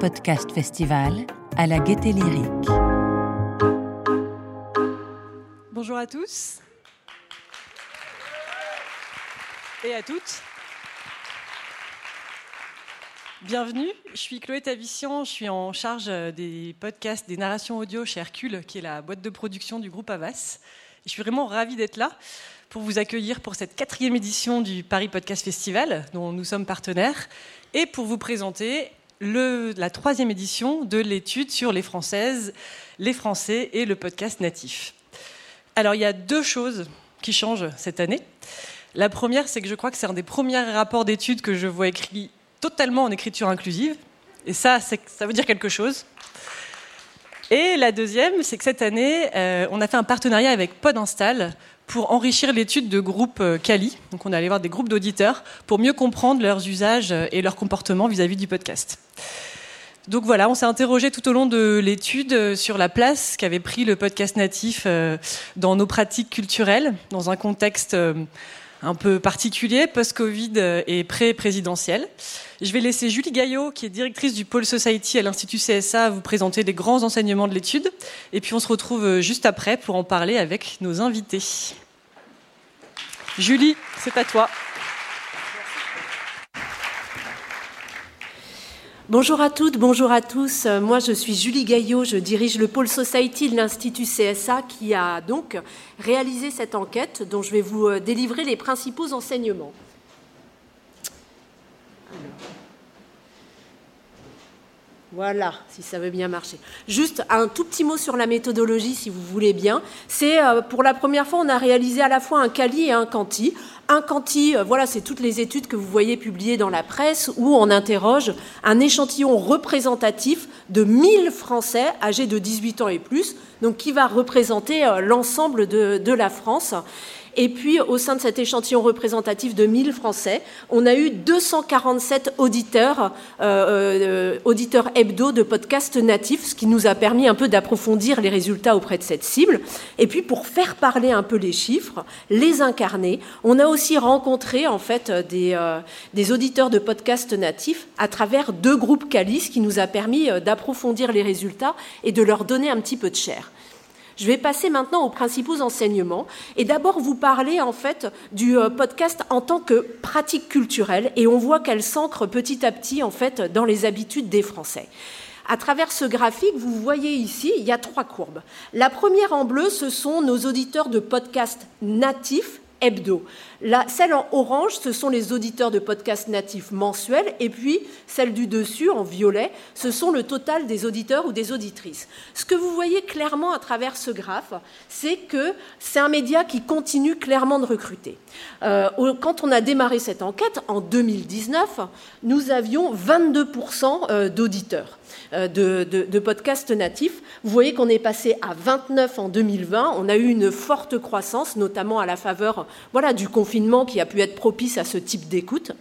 Podcast Festival à la Gaieté Lyrique. Bonjour à tous et à toutes. Bienvenue, je suis Chloé Tavissian, je suis en charge des podcasts, des narrations audio chez Hercule, qui est la boîte de production du groupe Avas. je suis vraiment ravie d'être là pour vous accueillir pour cette quatrième édition du Paris Podcast Festival, dont nous sommes partenaires, et pour vous présenter la troisième édition de l'étude sur les Françaises, les Français et le podcast natif. Alors il y a deux choses qui changent cette année. La première, c'est que je crois que c'est un des premiers rapports d'études que je vois écrit totalement en écriture inclusive. Et ça, ça veut dire quelque chose. Et la deuxième, c'est que cette année, euh, on a fait un partenariat avec PodInstall pour enrichir l'étude de groupes Cali. Euh, Donc on est allé voir des groupes d'auditeurs pour mieux comprendre leurs usages et leurs comportements vis-à-vis du podcast. Donc voilà, on s'est interrogé tout au long de l'étude sur la place qu'avait pris le podcast natif euh, dans nos pratiques culturelles, dans un contexte euh, un peu particulier, post-Covid et pré-présidentiel. Je vais laisser Julie Gaillot, qui est directrice du pôle Society à l'Institut CSA, vous présenter les grands enseignements de l'étude. Et puis on se retrouve juste après pour en parler avec nos invités. Julie, c'est à toi. Bonjour à toutes, bonjour à tous. Moi, je suis Julie Gaillot, je dirige le pôle Society de l'Institut CSA qui a donc réalisé cette enquête dont je vais vous euh, délivrer les principaux enseignements. Voilà, si ça veut bien marcher. Juste un tout petit mot sur la méthodologie, si vous voulez bien. C'est euh, pour la première fois, on a réalisé à la fois un Cali et un Canti. Un Canti, euh, voilà, c'est toutes les études que vous voyez publiées dans la presse où on interroge un échantillon représentatif de 1000 Français âgés de 18 ans et plus, donc qui va représenter euh, l'ensemble de la France. Et puis, au sein de cet échantillon représentatif de 1000 Français, on a eu 247 auditeurs, euh, euh, auditeurs hebdo de podcasts natifs, ce qui nous a permis un peu d'approfondir les résultats auprès de cette cible. Et puis, pour faire parler un peu les chiffres, les incarner, on a aussi rencontré en fait des, euh, des auditeurs de podcasts natifs à travers deux groupes Calis, qui nous a permis euh, d'approfondir les résultats et de leur donner un petit peu de chair. Je vais passer maintenant aux principaux enseignements et d'abord vous parler en fait du euh, podcast en tant que pratique culturelle et on voit qu'elle s'ancre petit à petit en fait dans les habitudes des Français. À travers ce graphique, vous voyez ici, il y a trois courbes. La première en bleu, ce sont nos auditeurs de podcasts natifs hebdo. La, celle en orange, ce sont les auditeurs de podcasts natifs mensuels, et puis celle du dessus, en violet, ce sont le total des auditeurs ou des auditrices. Ce que vous voyez clairement à travers ce graphe, c'est que c'est un média qui continue clairement de recruter. Euh, quand on a démarré cette enquête, en 2019, nous avions 22% euh, d'auditeurs. Euh, de, podcasts natifs. Vous voyez qu'on est passé à 29 en 2020. On a eu une forte croissance, notamment à la faveur voilà, du confinement qui a pu être propice à ce type d'écoute.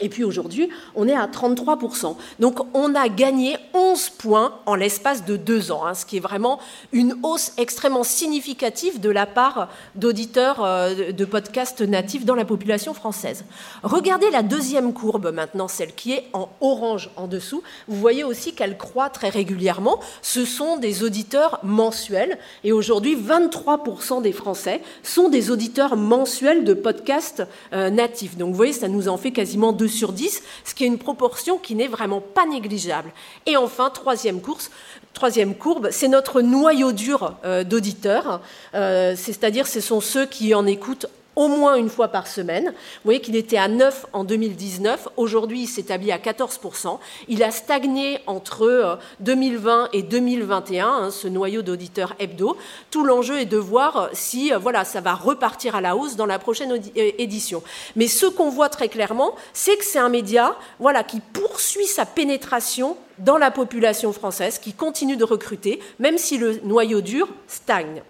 Et puis aujourd'hui, on est à 33%. Donc on a gagné 11 points en l'espace de deux ans, hein, ce qui est vraiment une hausse extrêmement significative de la part d'auditeurs euh, de podcasts natifs dans la population française. Regardez la deuxième courbe maintenant, celle qui est en orange en dessous. Vous voyez aussi qu'elle croît très régulièrement. Ce sont des auditeurs mensuels. Et aujourd'hui, 23% des Français sont des auditeurs mensuels de podcasts euh, natifs. Donc vous voyez, ça nous en fait quasiment sur 10, ce qui est une proportion qui n'est vraiment pas négligeable. Et enfin, troisième course, Troisième courbe, c'est notre noyau dur euh, d'auditeurs, euh, c'est-à-dire ce sont ceux qui en écoutent au moins une fois par semaine. Vous voyez qu'il était à 9 en 2019. Aujourd'hui, il s'établit à 14%. Il a stagné entre 2020 euh, et 2021, hein, ce noyau d'auditeurs hebdo. Tout l'enjeu est de voir si euh, voilà, ça va repartir à la hausse dans la prochaine euh, édition. Mais ce qu'on voit très clairement, c'est que c'est un média voilà, qui poursuit sa pénétration dans la population française, qui continue de recruter, même si le noyau dur stagne.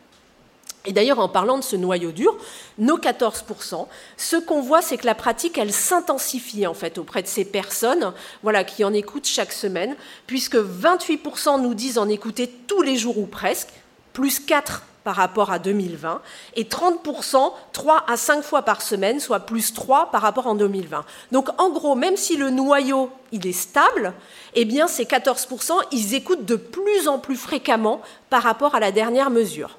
Et d'ailleurs, en parlant de ce noyau dur, nos 14%, ce qu'on voit, c'est que la pratique, elle s'intensifie en fait auprès de ces personnes voilà, qui en écoutent chaque semaine, puisque 28% nous disent en écouter tous les jours ou presque, plus 4 par rapport à 2020 et 30% 3 à 5 fois par semaine, soit plus 3 par rapport en 2020. Donc en gros, même si le noyau il est stable, eh bien ces 14% ils écoutent de plus en plus fréquemment par rapport à la dernière mesure.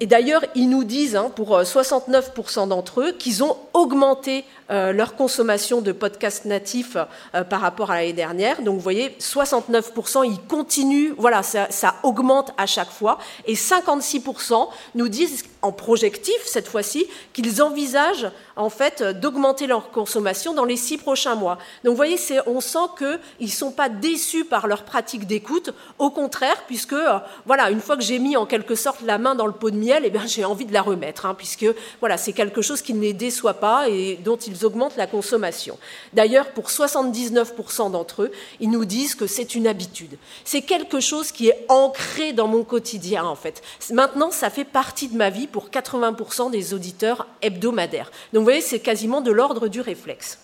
Et d'ailleurs, ils nous disent, hein, pour 69% d'entre eux, qu'ils ont augmenté euh, leur consommation de podcasts natifs euh, par rapport à l'année dernière. Donc vous voyez, 69%, ils continuent, voilà, ça, ça, augmente à chaque fois. Et 56% nous disent, en projectif cette fois-ci, qu'ils envisagent en fait d'augmenter leur consommation dans les six prochains mois. Donc vous voyez, on sent qu'ils ne sont pas déçus par leur pratique d'écoute, au contraire, puisque euh, voilà, une fois que j'ai mis en quelque sorte la main dans le pot de miel, eh j'ai envie de la remettre, hein, puisque voilà, c'est quelque chose qui ne les déçoit pas et dont ils augmentent la consommation. D'ailleurs, pour 79% d'entre eux, ils nous disent que c'est une habitude. C'est quelque chose qui est ancré dans mon quotidien, en fait. Maintenant, ça fait partie de ma vie pour 80% des auditeurs hebdomadaires. Donc, vous voyez, c'est quasiment de l'ordre du réflexe.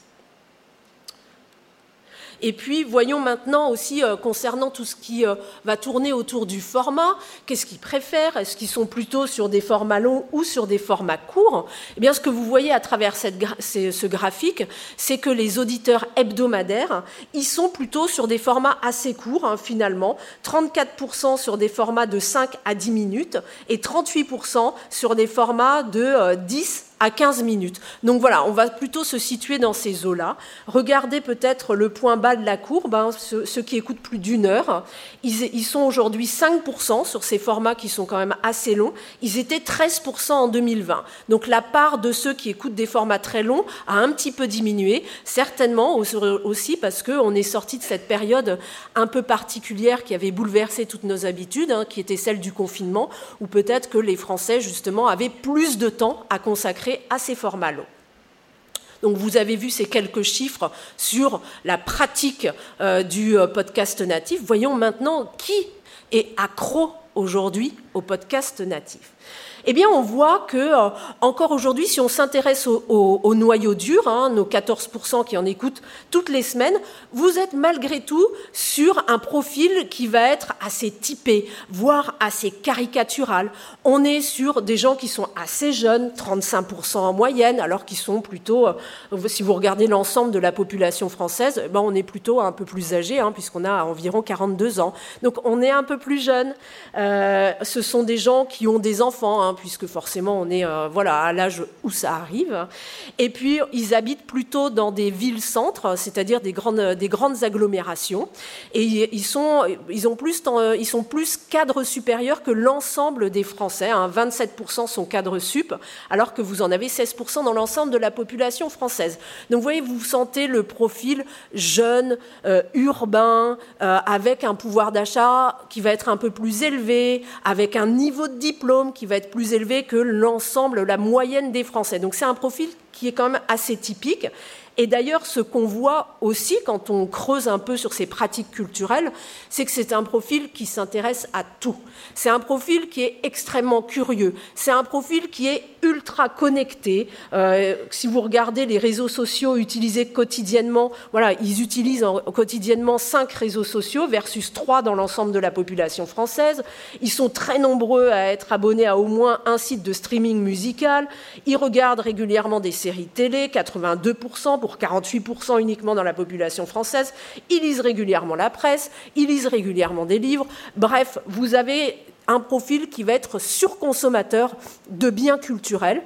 Et puis, voyons maintenant aussi euh, concernant tout ce qui euh, va tourner autour du format, qu'est-ce qu'ils préfèrent? Est-ce qu'ils sont plutôt sur des formats longs ou sur des formats courts? Eh bien, ce que vous voyez à travers ce graphique, c'est que les auditeurs hebdomadaires, ils sont plutôt sur des formats assez courts, hein, finalement. 34% sur des formats de 5 à 10 minutes et 38% sur des formats de 10 euh, à 15 minutes. Donc voilà, on va plutôt se situer dans ces eaux-là. Regardez peut-être le point bas de la courbe, hein, ceux, qui écoutent plus d'une heure. Ils, sont aujourd'hui 5% sur ces formats qui sont quand même assez longs. Ils étaient 13% en 2020. Donc la part de ceux qui écoutent des formats très longs a un petit peu diminué, certainement aussi parce qu'on est sorti de cette période un peu particulière qui avait bouleversé toutes nos habitudes, hein, qui était celle du confinement, où peut-être que les Français, justement, avaient plus de temps à consacrer assez formaux. Donc vous avez vu ces quelques chiffres sur la pratique euh, du euh, podcast natif. Voyons maintenant qui est accro aujourd'hui au podcast natif eh bien, on voit que, euh, encore aujourd'hui, si on s'intéresse au, noyau dur, hein, nos 14% qui en écoutent toutes les semaines, vous êtes malgré tout sur un profil qui va être assez typé, voire assez caricatural. On est sur des gens qui sont assez jeunes, 35% en moyenne, alors qu'ils sont plutôt, euh, si vous regardez l'ensemble de la population française, eh ben on est plutôt un peu plus âgé, hein, puisqu'on a environ 42 ans. Donc on est un peu plus jeune. Euh, ce sont des gens qui ont des enfants. Hein, puisque forcément on est euh, voilà, à l'âge où ça arrive. Et puis ils habitent plutôt dans des villes-centres, c'est-à-dire des grandes, des grandes agglomérations. Et ils sont, ils, ont plus, ils sont plus cadres supérieurs que l'ensemble des Français. 27% hein. sont cadres sup, alors que vous en avez 16% dans l'ensemble de la population française. Donc vous voyez, vous sentez le profil jeune, euh, urbain, euh, avec un pouvoir d'achat qui va être un peu plus élevé, avec un niveau de diplôme qui va être plus élevé que l'ensemble, la moyenne des Français. Donc c'est un profil qui est quand même assez typique. Et d'ailleurs, ce qu'on voit aussi quand on creuse un peu sur ces pratiques culturelles, c'est que c'est un profil qui s'intéresse à tout. C'est un profil qui est extrêmement curieux. C'est un profil qui est ultra connecté. Euh, si vous regardez les réseaux sociaux utilisés quotidiennement, voilà, ils utilisent quotidiennement cinq réseaux sociaux versus trois dans l'ensemble de la population française. Ils sont très nombreux à être abonnés à au moins un site de streaming musical. Ils regardent régulièrement des séries télé, 82% pour 48% uniquement dans la population française. Ils lisent régulièrement la presse, ils lisent régulièrement des livres. Bref, vous avez un profil qui va être surconsommateur de biens culturels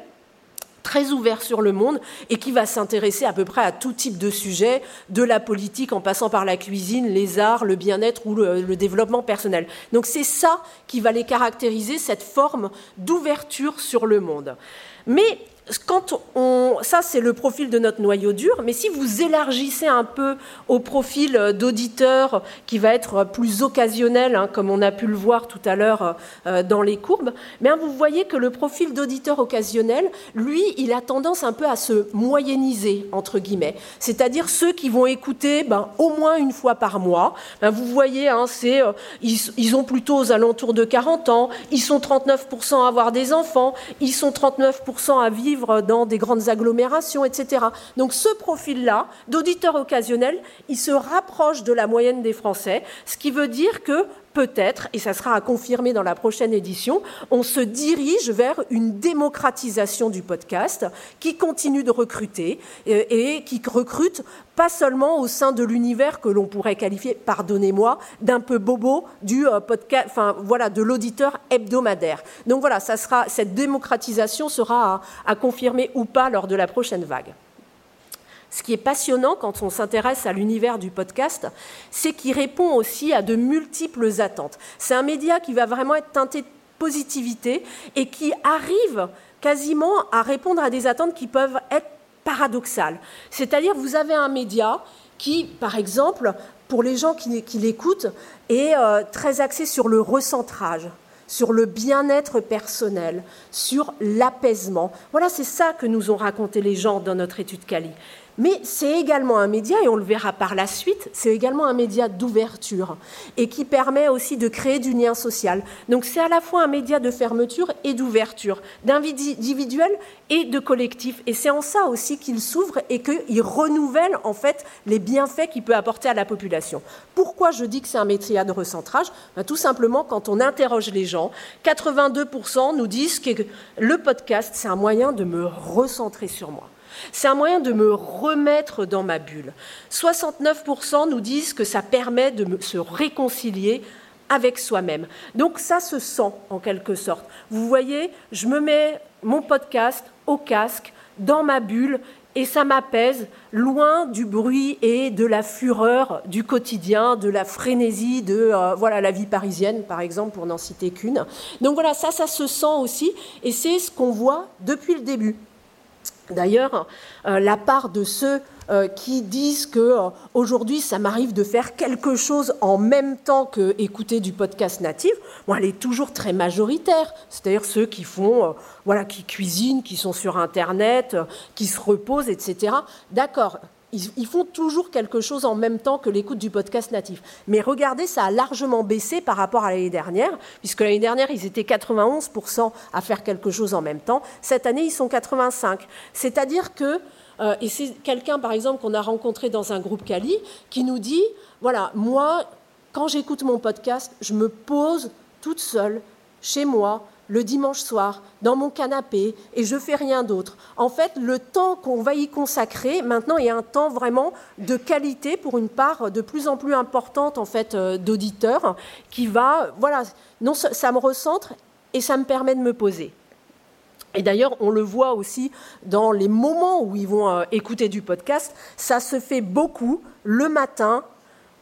très ouvert sur le monde et qui va s'intéresser à peu près à tout type de sujets, de la politique en passant par la cuisine, les arts, le bien-être ou le, le, développement personnel. Donc c'est ça qui va les caractériser, cette forme d'ouverture sur le monde. Mais ça c'est le profil de notre noyau dur, mais si vous élargissez un peu au profil d'auditeur qui va être plus occasionnel, hein, comme on a pu le voir tout à l'heure euh, dans les courbes, bien vous voyez que le profil d'auditeur occasionnel, lui, il a tendance un peu à se moyenniser entre guillemets, c'est-à-dire ceux qui vont écouter ben, au moins une fois par mois. Ben, vous voyez, hein, c'est, euh, ils, ont plutôt aux alentours de 40 ans, ils sont 39% à avoir des enfants, ils sont 39% à vivre dans des grandes agglomérations, etc. Donc ce profil-là, d'auditeur occasionnel, il se rapproche de la moyenne des Français, ce qui veut dire que peut-être, et ça sera à confirmer dans la prochaine édition, on se dirige vers une démocratisation du podcast qui continue de recruter euh, et qui recrute pas seulement au sein de l'univers que l'on pourrait qualifier, pardonnez-moi, d'un peu bobo du euh, podcast, voilà, de l'auditeur hebdomadaire. Donc voilà, cette démocratisation sera à confirmer ou pas lors de la prochaine vague. Ce qui est passionnant quand on s'intéresse à l'univers du podcast, c'est qu'il répond aussi à de multiples attentes. C'est un média qui va vraiment être teinté de positivité et qui arrive quasiment à répondre à des attentes qui peuvent être paradoxales. C'est-à-dire, vous avez un média qui, par exemple, pour les gens qui, l'écoutent, est euh, très axé sur le recentrage sur le bien-être personnel, sur l'apaisement. Voilà, c'est ça que nous ont raconté les gens dans notre étude Cali. Mais c'est également un média, et on le verra par la suite, c'est également un média d'ouverture et qui permet aussi de créer du lien social. Donc c'est à la fois un média de fermeture et d'ouverture, d'individuel et de collectif. Et c'est en ça aussi qu'il s'ouvre et qu'il renouvelle en fait les bienfaits qu'il peut apporter à la population. Pourquoi je dis que c'est un média de recentrage? Ben, Tout simplement, quand on interroge les gens, 82% nous disent que le podcast, c'est un moyen de me recentrer sur moi. C'est un moyen de me remettre dans ma bulle. 69% nous disent que ça permet de se réconcilier avec soi-même. Donc ça se sent en quelque sorte. Vous voyez, je me mets mon podcast au casque, dans ma bulle, et ça m'apaise, loin du bruit et de la fureur du quotidien, de la frénésie de euh, voilà la vie parisienne, par exemple, pour n'en citer qu'une. Donc voilà, ça, ça se sent aussi, et c'est ce qu'on voit depuis le début. D'ailleurs, euh, la part de ceux euh, qui disent que euh, aujourd'hui ça m'arrive de faire quelque chose en même temps que écouter du podcast natif, elle est toujours très majoritaire. C'est-à-dire ceux qui font, voilà, qui cuisinent, qui sont sur Internet, qui se reposent, etc. D'accord, ils, font toujours quelque chose en même temps que l'écoute du podcast natif. Mais regardez, ça a largement baissé par rapport à l'année dernière, puisque l'année dernière, ils étaient 91% à faire quelque chose en même temps. Cette année, ils sont 85%. C'est-à-dire que, euh, et c'est quelqu'un, par exemple, qu'on a rencontré dans un groupe Cali, qui nous dit, voilà, moi, quand j'écoute mon podcast, je me pose toute seule, chez moi, le dimanche soir, dans mon canapé, et je fais rien d'autre. En fait, le temps qu'on va y consacrer, maintenant, est un temps vraiment de qualité pour une part de plus en plus importante en fait euh, d'auditeurs, qui va, voilà, non, ça me recentre et ça me permet de me poser. Et d'ailleurs, on le voit aussi dans les moments où ils vont euh, écouter du podcast, ça se fait beaucoup le matin,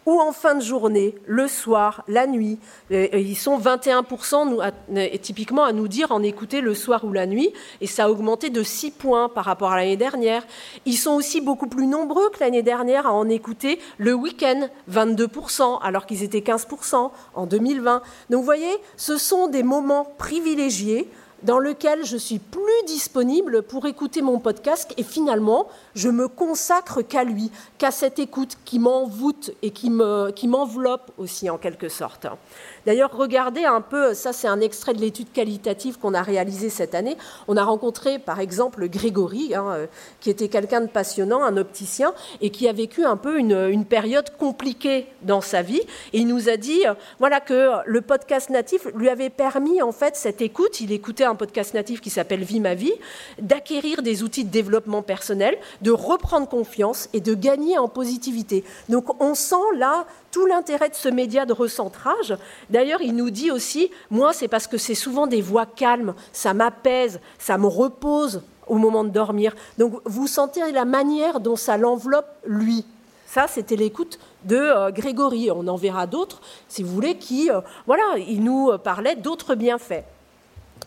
ou en fin de journée, le soir, la nuit. ils sont 21% typiquement à nous dire en écouter le soir ou la nuit, et ça a augmenté de 6 points par rapport à l'année dernière. Ils sont aussi beaucoup plus nombreux que l'année dernière à en écouter le week-end, 22%, alors qu'ils étaient 15% en 2020. Donc vous voyez, ce sont des moments privilégiés dans lequel je suis plus disponible pour écouter mon podcast et finalement, je me consacre qu'à lui, qu'à cette écoute qui m'envoûte et qui m'enveloppe qui aussi en quelque sorte. D'ailleurs, regardez un peu, ça c'est un extrait de l'étude qualitative qu'on a réalisée cette année. On a rencontré par exemple Grégory, hein, euh, qui était quelqu'un de passionnant, un opticien, et qui a vécu un peu une, période compliquée dans sa vie. Et il nous a dit, euh, voilà, que le podcast natif lui avait permis en fait cette écoute. Il écoutait un podcast natif qui s'appelle Vie ma vie, d'acquérir des outils de développement personnel, de reprendre confiance et de gagner en positivité. Donc on sent là tout l'intérêt de ce média de recentrage. D'ailleurs, il nous dit aussi, moi, c'est parce que c'est souvent des voix calmes, ça m'apaise, ça me repose au moment de dormir. Donc, vous sentez la manière dont ça l'enveloppe, lui. Ça, c'était l'écoute de euh, Grégory. On en verra d'autres, si vous voulez, qui, euh, voilà, il nous parlait d'autres bienfaits.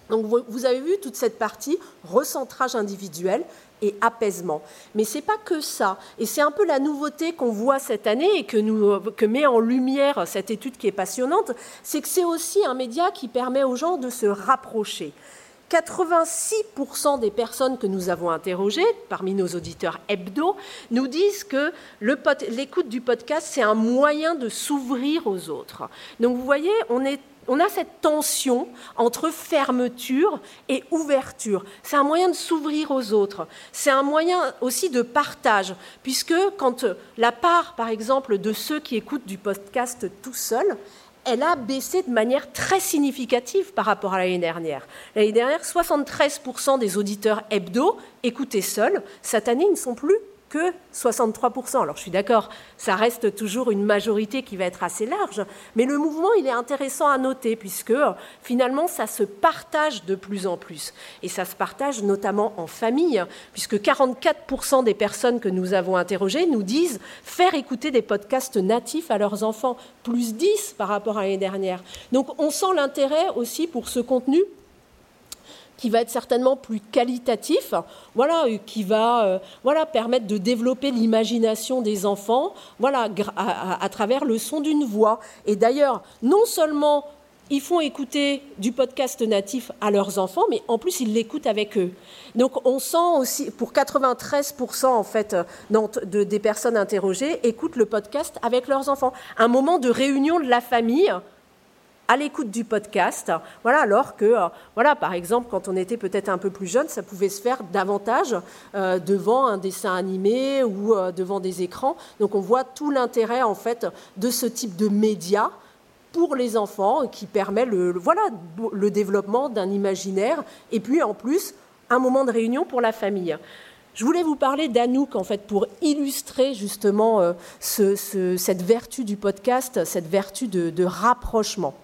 Donc, vous avez vu toute cette partie recentrage individuel et apaisement. Mais ce n'est pas que ça. Et c'est un peu la nouveauté qu'on voit cette année et que, que met en lumière cette étude qui est passionnante, c'est que c'est aussi un média qui permet aux gens de se rapprocher. 86% des personnes que nous avons interrogées, parmi nos auditeurs hebdo, nous disent que l'écoute du podcast, c'est un moyen de s'ouvrir aux autres. Donc vous voyez, on est on a cette tension entre fermeture et ouverture. C'est un moyen de s'ouvrir aux autres. C'est un moyen aussi de partage, puisque quand la part, par exemple, de ceux qui écoutent du podcast tout seul, elle a baissé de manière très significative par rapport à l'année dernière. L'année dernière, 73% des auditeurs hebdo écoutaient seuls. Cette année, ils ne sont plus que 63%. Alors je suis d'accord, ça reste toujours une majorité qui va être assez large, mais le mouvement, il est intéressant à noter, puisque finalement, ça se partage de plus en plus. Et ça se partage notamment en famille, puisque 44% des personnes que nous avons interrogées nous disent faire écouter des podcasts natifs à leurs enfants, plus 10 par rapport à l'année dernière. Donc on sent l'intérêt aussi pour ce contenu qui va être certainement plus qualitatif, voilà, euh, qui va euh, voilà, permettre de développer l'imagination des enfants voilà, à, travers le son d'une voix. Et d'ailleurs, non seulement ils font écouter du podcast natif à leurs enfants, mais en plus ils l'écoutent avec eux. Donc on sent aussi, pour 93% en fait de, des personnes interrogées, écoutent le podcast avec leurs enfants. Un moment de réunion de la famille à l'écoute du podcast. Voilà, alors que, euh, voilà, par exemple, quand on était peut-être un peu plus jeune, ça pouvait se faire davantage euh, devant un dessin animé ou euh, devant des écrans. Donc on voit tout l'intérêt en fait de ce type de média pour les enfants qui permet le, voilà, le développement d'un imaginaire et puis en plus un moment de réunion pour la famille. Je voulais vous parler d'Anouk en fait pour illustrer justement cette vertu du podcast, cette vertu de rapprochement.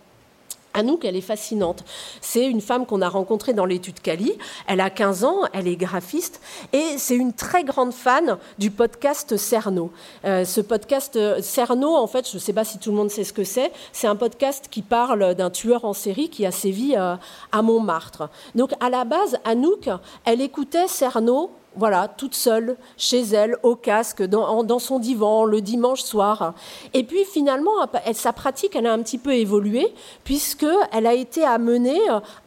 Anouk, elle est fascinante. C'est une femme qu'on a rencontrée dans l'étude Cali. Elle a 15 ans, elle est graphiste et c'est une très grande fan du podcast Cerno. Euh, ce podcast euh, Cerno, en fait, je ne sais pas si tout le monde sait ce que c'est, c'est un podcast qui parle d'un tueur en série qui a sévi euh, à Montmartre. Donc à la base, Anouk, elle écoutait Cerno voilà, toute seule, chez elle, au casque, dans, son divan, le dimanche soir. Et puis finalement, sa pratique, elle a un petit peu évolué, puisqu'elle a été amenée,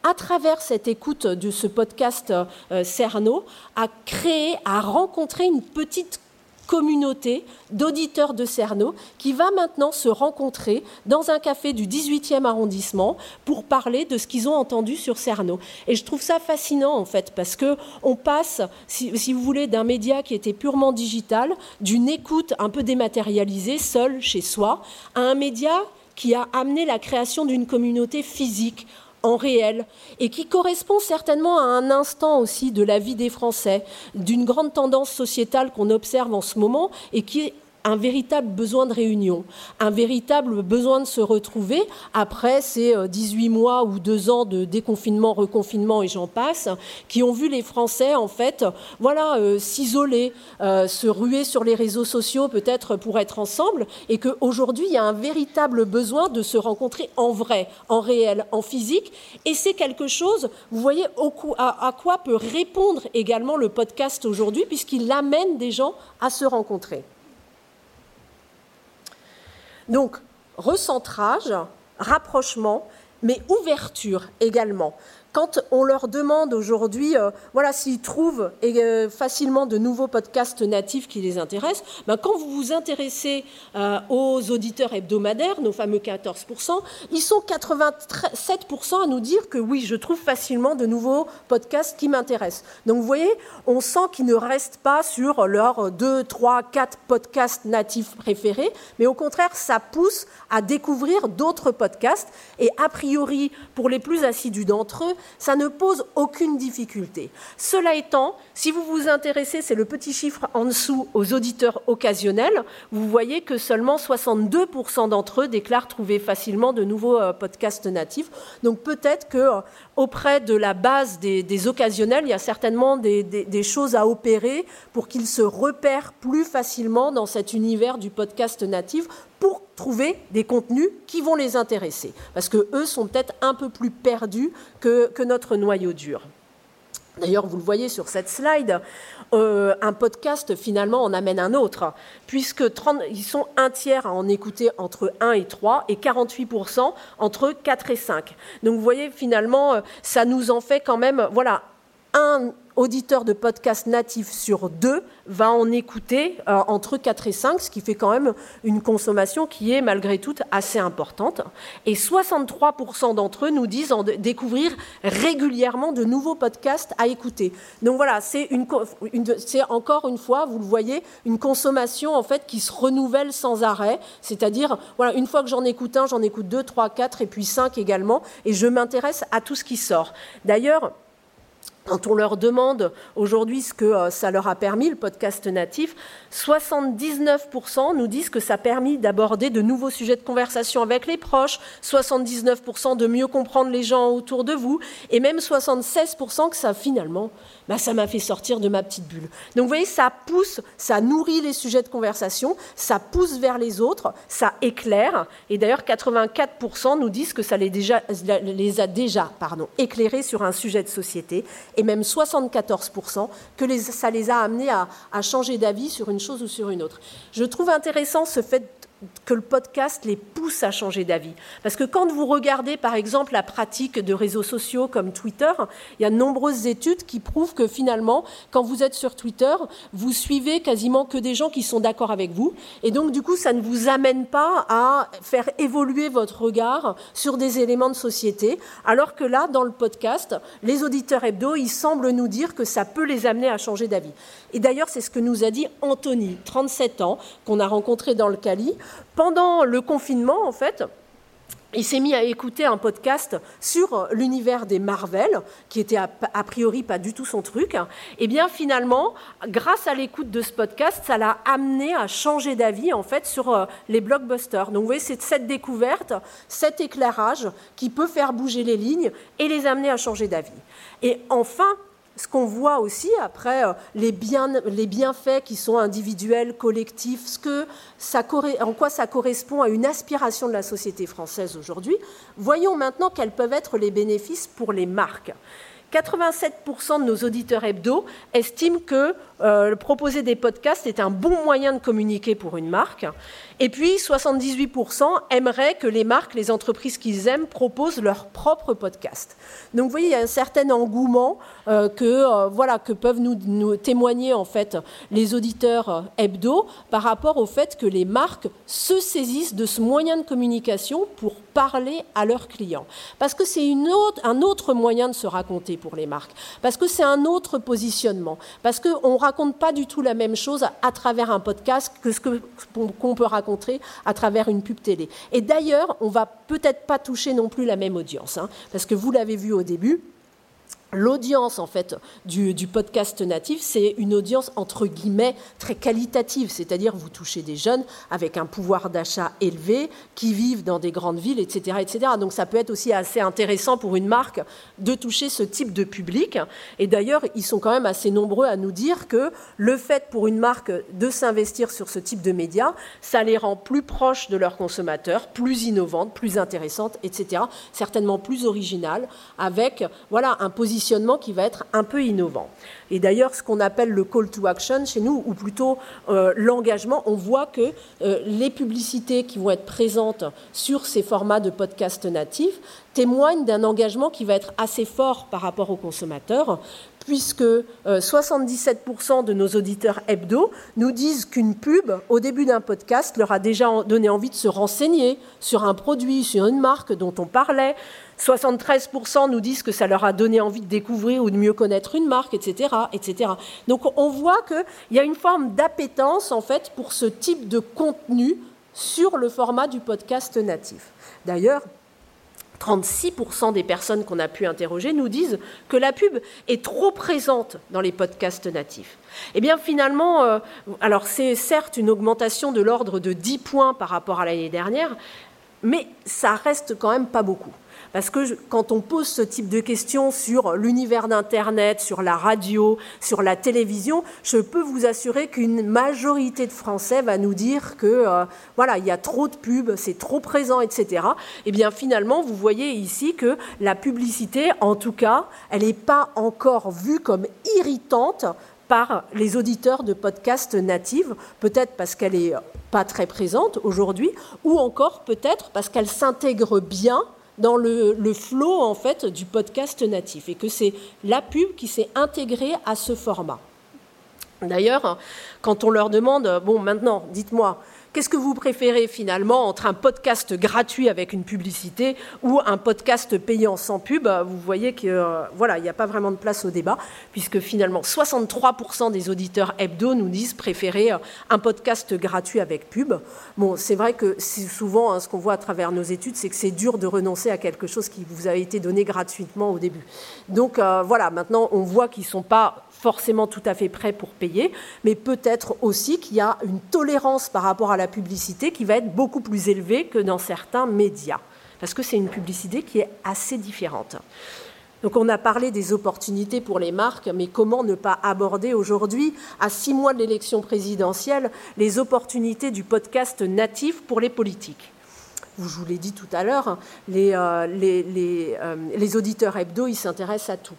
à travers cette écoute de ce podcast euh, Cerno, à créer, à rencontrer une petite communauté d'auditeurs de Cerno qui va maintenant se rencontrer dans un café du 18e arrondissement pour parler de ce qu'ils ont entendu sur Cerno. Et je trouve ça fascinant en fait parce que on passe, si, si vous voulez, d'un média qui était purement digital, d'une écoute un peu dématérialisée, seule chez soi, à un média qui a amené la création d'une communauté physique en réel et qui correspond certainement à un instant aussi de la vie des Français, d'une grande tendance sociétale qu'on observe en ce moment et qui un véritable besoin de réunion, un véritable besoin de se retrouver après ces 18 euh, mois ou deux ans de déconfinement, reconfinement et j'en passe, qui ont vu les Français en fait, voilà, euh, s'isoler, euh, se ruer sur les réseaux sociaux peut-être pour être ensemble, et qu'aujourd'hui il y a un véritable besoin de se rencontrer en vrai, en réel, en physique, et c'est quelque chose, vous voyez à quoi peut répondre également le podcast aujourd'hui, puisqu'il amène des gens à se rencontrer. Donc, recentrage, rapprochement, mais ouverture également quand on leur demande aujourd'hui, euh, voilà, s'ils trouvent euh, facilement de nouveaux podcasts natifs qui les intéressent, ben, quand vous vous intéressez euh, aux auditeurs hebdomadaires, nos fameux 14%, ils sont 87% à nous dire que oui, je trouve facilement de nouveaux podcasts qui m'intéressent. Donc vous voyez, on sent qu'ils ne restent pas sur leurs 2, 3, 4 podcasts natifs préférés, mais au contraire, ça pousse à découvrir d'autres podcasts. Et a priori, pour les plus assidus d'entre eux, ça ne pose aucune difficulté. Cela étant, si vous vous intéressez, c'est le petit chiffre en dessous, aux auditeurs occasionnels, vous voyez que seulement 62% d'entre eux déclarent trouver facilement de nouveaux euh, podcasts natifs. Donc peut-être que euh, auprès de la base des, occasionnels, il y a certainement des, des choses à opérer pour qu'ils se repèrent plus facilement dans cet univers du podcast natif pour trouver des contenus qui vont les intéresser. Parce qu'eux sont peut-être un peu plus perdus que, notre noyau dur. D'ailleurs, vous le voyez sur cette slide, euh, un podcast finalement en amène un autre, puisque ils sont un tiers à en écouter entre 1 et 3 et 48% entre 4 et 5. Donc vous voyez, finalement, euh, ça nous en fait quand même, voilà, un auditeur de podcast natif sur deux va en écouter euh, entre 4 et 5, ce qui fait quand même une consommation qui est malgré tout assez importante. Et 63% d'entre eux nous disent en découvrir régulièrement de nouveaux podcasts à écouter. Donc voilà, c'est encore une fois, vous le voyez, une consommation en fait qui se renouvelle sans arrêt. C'est-à-dire, voilà, une fois que j'en écoute un, j'en écoute deux, trois, quatre et puis cinq également. Et je m'intéresse à tout ce qui sort. D'ailleurs, quand on leur demande aujourd'hui ce que euh, ça leur a permis, le podcast natif, 79% nous disent que ça a permis d'aborder de nouveaux sujets de conversation avec les proches, 79% de mieux comprendre les gens autour de vous, et même 76% que ça finalement, bah, ça m'a fait sortir de ma petite bulle. Donc vous voyez, ça pousse, ça nourrit les sujets de conversation, ça pousse vers les autres, ça éclaire, et d'ailleurs 84% nous disent que ça les, a déjà pardon, éclairés sur un sujet de société et même 74% que ça les a amenés à, à changer d'avis sur une chose ou sur une autre. Je trouve intéressant ce fait que le podcast les pousse à changer d'avis. Parce que quand vous regardez, par exemple, la pratique de réseaux sociaux comme Twitter, il y a de nombreuses études qui prouvent que finalement, quand vous êtes sur Twitter, vous suivez quasiment que des gens qui sont d'accord avec vous. Et donc, du coup, ça ne vous amène pas à faire évoluer votre regard sur des éléments de société. Alors que là, dans le podcast, les auditeurs hebdo, ils semblent nous dire que ça peut les amener à changer d'avis. Et d'ailleurs, c'est ce que nous a dit Anthony, 37 ans, qu'on a rencontré dans le Cali. Pendant le confinement, en fait, il s'est mis à écouter un podcast sur l'univers des Marvel, qui était a, priori pas du tout son truc. Et bien finalement, grâce à l'écoute de ce podcast, ça l'a amené à changer d'avis en fait sur euh, les blockbusters. Donc vous voyez, c'est cette découverte, cet éclairage qui peut faire bouger les lignes et les amener à changer d'avis. Et enfin, ce qu'on voit aussi après euh, les, bienfaits qui sont individuels, collectifs, ce que en quoi ça correspond à une aspiration de la société française aujourd'hui, voyons maintenant quels peuvent être les bénéfices pour les marques. 87% de nos auditeurs hebdo estiment que euh, proposer des podcasts est un bon moyen de communiquer pour une marque. Et puis 78% aimeraient que les marques, les entreprises qu'ils aiment, proposent leur propre podcast. Donc vous voyez, il y a un certain engouement euh, que, euh, voilà, que peuvent nous, nous, témoigner en fait les auditeurs hebdo par rapport au fait que les marques se saisissent de ce moyen de communication pour parler à leurs clients. Parce que c'est un autre moyen de se raconter pour les marques. Parce que c'est un autre positionnement. Parce qu'on ne raconte pas du tout la même chose à travers un podcast que ce qu'on peut raconter à travers une pub télé. Et d'ailleurs, on va peut-être pas toucher non plus la même audience. Hein, parce que vous l'avez vu au début, L'audience en fait du, podcast natif, c'est une audience entre guillemets très qualitative, c'est-à-dire vous touchez des jeunes avec un pouvoir d'achat élevé, qui vivent dans des grandes villes, etc., etc. Donc ça peut être aussi assez intéressant pour une marque de toucher ce type de public. Et d'ailleurs, ils sont quand même assez nombreux à nous dire que le fait pour une marque de s'investir sur ce type de médias, ça les rend plus proches de leurs consommateurs, plus innovantes, plus intéressantes, etc. Certainement plus originales, avec voilà un positionnement qui va être un peu innovant. Et d'ailleurs, ce qu'on appelle le call to action chez nous, ou plutôt euh, l'engagement, on voit que euh, les publicités qui vont être présentes sur ces formats de podcast natifs témoignent d'un engagement qui va être assez fort par rapport aux consommateurs, puisque 77% euh, de nos auditeurs hebdo nous disent qu'une pub, au début d'un podcast, leur a déjà donné envie de se renseigner sur un produit, sur une marque dont on parlait. 73% nous disent que ça leur a donné envie de découvrir ou de mieux connaître une marque, etc. etc. Donc on voit qu'il y a une forme d'appétence en fait pour ce type de contenu sur le format du podcast natif. D'ailleurs, 36% des personnes qu'on a pu interroger nous disent que la pub est trop présente dans les podcasts natifs. Eh bien finalement, euh, alors c'est certes une augmentation de l'ordre de 10 points par rapport à l'année dernière, mais ça reste quand même pas beaucoup. Parce que quand on pose ce type de questions sur l'univers d'Internet, sur la radio, sur la télévision, je peux vous assurer qu'une majorité de Français va nous dire que euh, voilà, il y a trop de pubs, c'est trop présent, etc. Eh bien, finalement, vous voyez ici que la publicité, en tout cas, elle n'est pas encore vue comme irritante par les auditeurs de podcasts natifs, peut-être parce qu'elle n'est pas très présente aujourd'hui, ou encore peut-être parce qu'elle s'intègre bien dans le, le flot en fait du podcast natif et que c'est la pub qui s'est intégrée à ce format. D'ailleurs, quand on leur demande, bon maintenant, dites-moi, Qu'est-ce que vous préférez finalement entre un podcast gratuit avec une publicité ou un podcast payant sans pub? Vous voyez que euh, voilà, il n'y a pas vraiment de place au débat puisque finalement 63% des auditeurs hebdo nous disent préférer euh, un podcast gratuit avec pub. Bon, c'est vrai que souvent hein, ce qu'on voit à travers nos études, c'est que c'est dur de renoncer à quelque chose qui vous a été donné gratuitement au début. Donc euh, voilà, maintenant on voit qu'ils sont pas forcément tout à fait prêts pour payer, mais peut-être aussi qu'il y a une tolérance par rapport à la publicité qui va être beaucoup plus élevée que dans certains médias, parce que c'est une publicité qui est assez différente. Donc on a parlé des opportunités pour les marques, mais comment ne pas aborder aujourd'hui, à six mois de l'élection présidentielle, les opportunités du podcast natif pour les politiques? Je vous l'ai dit tout à l'heure, les, euh, euh, les auditeurs hebdo, ils s'intéressent à tout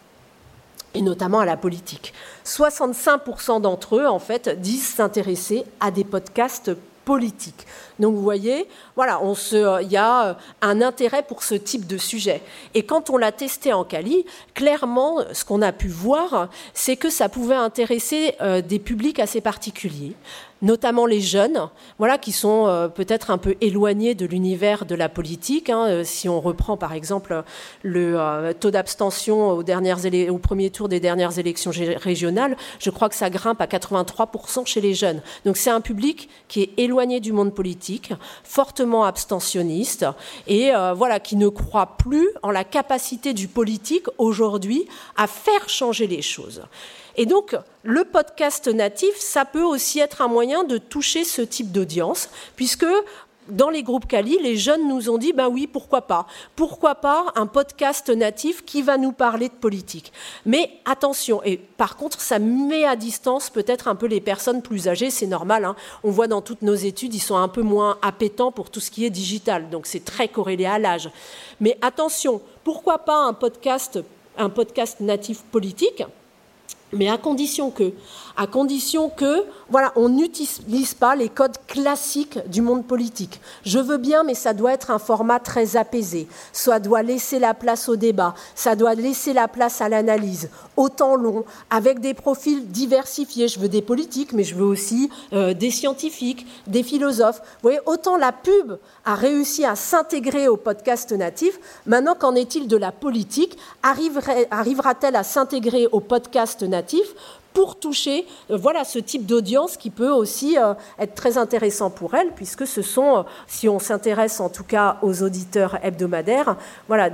et notamment à la politique. 65% d'entre eux, en fait, disent s'intéresser à des podcasts politiques. Donc vous voyez, voilà, se, il y a un intérêt pour ce type de sujet. Et quand on l'a testé en Cali, clairement, ce qu'on a pu voir, c'est que ça pouvait intéresser euh, des publics assez particuliers notamment les jeunes, voilà, qui sont euh, peut-être un peu éloignés de l'univers de la politique. Hein. Euh, si on reprend par exemple le euh, taux d'abstention au premier tour des dernières élections régionales, je crois que ça grimpe à 83% chez les jeunes. Donc c'est un public qui est éloigné du monde politique, fortement abstentionniste, et voilà, qui ne croit plus en la capacité du politique aujourd'hui à faire changer les choses. Et donc, le podcast natif, ça peut aussi être un moyen de toucher ce type d'audience, puisque dans les groupes Cali, les jeunes nous ont dit, ben oui, pourquoi pas Pourquoi pas un podcast natif qui va nous parler de politique Mais attention, et par contre, ça met à distance peut-être un peu les personnes plus âgées, c'est normal. Hein. On voit dans toutes nos études, ils sont un peu moins appétants pour tout ce qui est digital, donc c'est très corrélé à l'âge. Mais attention, pourquoi pas un podcast, un podcast natif politique? Mais à condition que, à condition que, voilà, on n'utilise pas les codes classiques du monde politique. Je veux bien, mais ça doit être un format très apaisé. Ça doit laisser la place au débat. Ça doit laisser la place à l'analyse. Autant long, avec des profils diversifiés. Je veux des politiques, mais je veux aussi euh, des scientifiques, des philosophes. Vous voyez, autant la pub a réussi à s'intégrer au podcast natif. Maintenant, qu'en est-il de la politique? Arrivera-t-elle à s'intégrer au podcast natif? Pour toucher euh, voilà ce type d'audience qui peut aussi euh, être très intéressant pour elle puisque ce sont euh, si on s'intéresse en tout cas aux auditeurs hebdomadaires voilà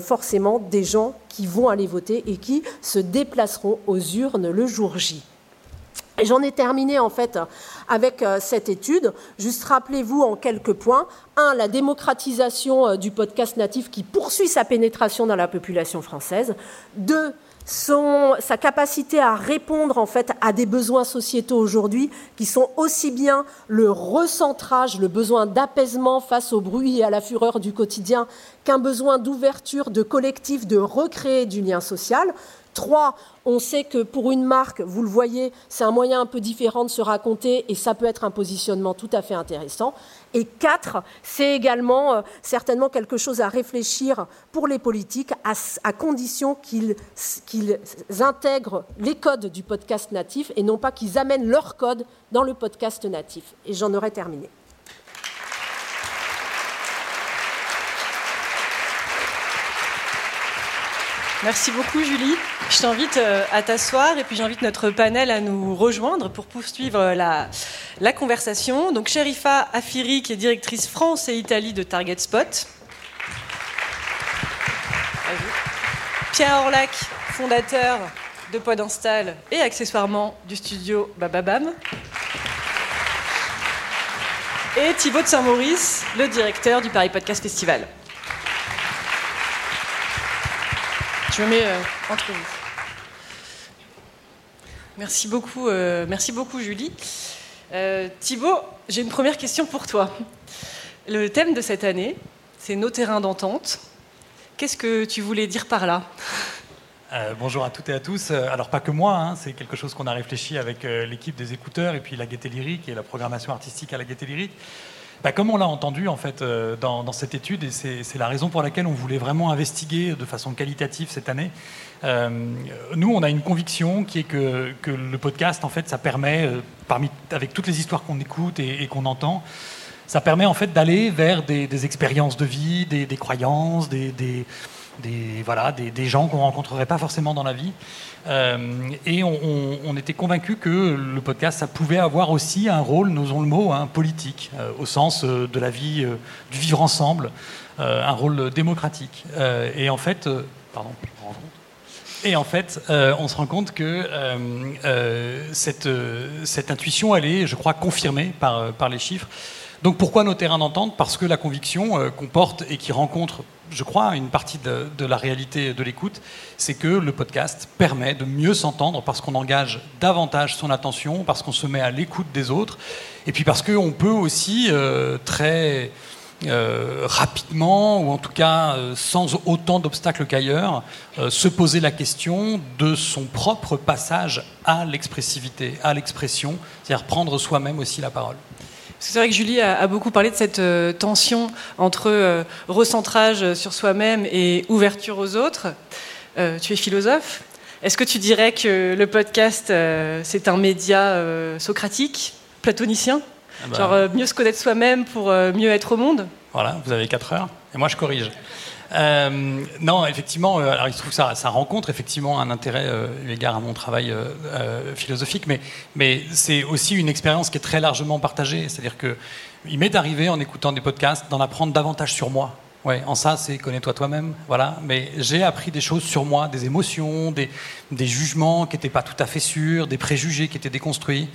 forcément des gens qui vont aller voter et qui se déplaceront aux urnes le jour J. J'en ai terminé en fait avec cette étude. Juste rappelez-vous en quelques points. Un, la démocratisation du podcast natif qui poursuit sa pénétration dans la population française. Deux, sa capacité à répondre en fait à des besoins sociétaux aujourd'hui qui sont aussi bien le recentrage, le besoin d'apaisement face au bruit et à la fureur du quotidien qu'un besoin d'ouverture, de collectif, de recréer du lien social. Trois, on sait que pour une marque, vous le voyez, c'est un moyen un peu différent de se raconter et ça peut être un positionnement tout à fait intéressant. Et quatre, c'est également euh, certainement quelque chose à réfléchir pour les politiques à, condition qu'ils intègrent les codes du podcast natif et non pas qu'ils amènent leurs codes dans le podcast natif. Et j'en aurais terminé. Merci beaucoup Julie. Je t'invite euh, à t'asseoir et puis j'invite notre panel à nous rejoindre pour poursuivre euh, la, conversation. Donc Sherifa Afiri qui est directrice France et Italie de Target Spot. Pierre Orlac, fondateur de Pod Install et accessoirement du studio Bababam. Et Thibaut de Saint-Maurice, le directeur du Paris Podcast Festival. Je me mets euh, entre vous. Merci beaucoup, euh, merci beaucoup Julie. Euh, Thibaut, j'ai une première question pour toi. Le thème de cette année, c'est nos terrains d'entente. Qu'est-ce que tu voulais dire par là? Bonjour à toutes et à tous. Alors pas que moi, hein, c'est quelque chose qu'on a réfléchi avec l'équipe des écouteurs et puis la Gaieté Lyrique et la programmation artistique à la Gaieté Lyrique. Bah, Comme on l'a entendu en fait dans, cette étude, et c'est la raison pour laquelle on voulait vraiment investiguer de façon qualitative cette année, nous on a une conviction qui est que, le podcast en fait ça permet, parmi, avec toutes les histoires qu'on écoute et, qu'on entend, ça permet en fait d'aller vers des, expériences de vie, des, croyances, des, des, voilà, des, gens qu'on rencontrerait pas forcément dans la vie. Euh, et on, était convaincu que le podcast, ça pouvait avoir aussi un rôle, n'osons le mot, hein, politique, euh, au sens euh, de la vie, du vivre ensemble, un rôle démocratique. et en fait, pardon, et en fait, on se rend compte que cette, cette, intuition, elle est, je crois, confirmée par, par les chiffres. Donc pourquoi nos terrains d'entente? Parce que la conviction euh, qu'on porte et qui rencontre, je crois, une partie de, la réalité de l'écoute, c'est que le podcast permet de mieux s'entendre parce qu'on engage davantage son attention, parce qu'on se met à l'écoute des autres, et puis parce qu'on peut aussi euh, très euh, rapidement, ou en tout cas sans autant d'obstacles qu'ailleurs, se poser la question de son propre passage à l'expressivité, à l'expression, c'est-à-dire prendre soi-même aussi la parole. C'est vrai que Julie a, beaucoup parlé de cette euh, tension entre euh, recentrage sur soi-même et ouverture aux autres. Euh, tu es philosophe. Est-ce que tu dirais que le podcast, c'est un média socratique, platonicien? Ah bah. Genre mieux se connaître soi-même pour mieux être au monde? Voilà, vous avez 4 heures. Et moi, je corrige. Euh, non, effectivement, euh, alors il se trouve que ça, rencontre effectivement un intérêt euh, eu égard à mon travail philosophique, mais, c'est aussi une expérience qui est très largement partagée. C'est-à-dire que il m'est arrivé en écoutant des podcasts d'en apprendre davantage sur moi. Ouais, en ça, c'est connais-toi toi-même, voilà. Mais j'ai appris des choses sur moi, des émotions, des, des jugements qui n'étaient pas tout à fait sûrs, des préjugés qui étaient déconstruits.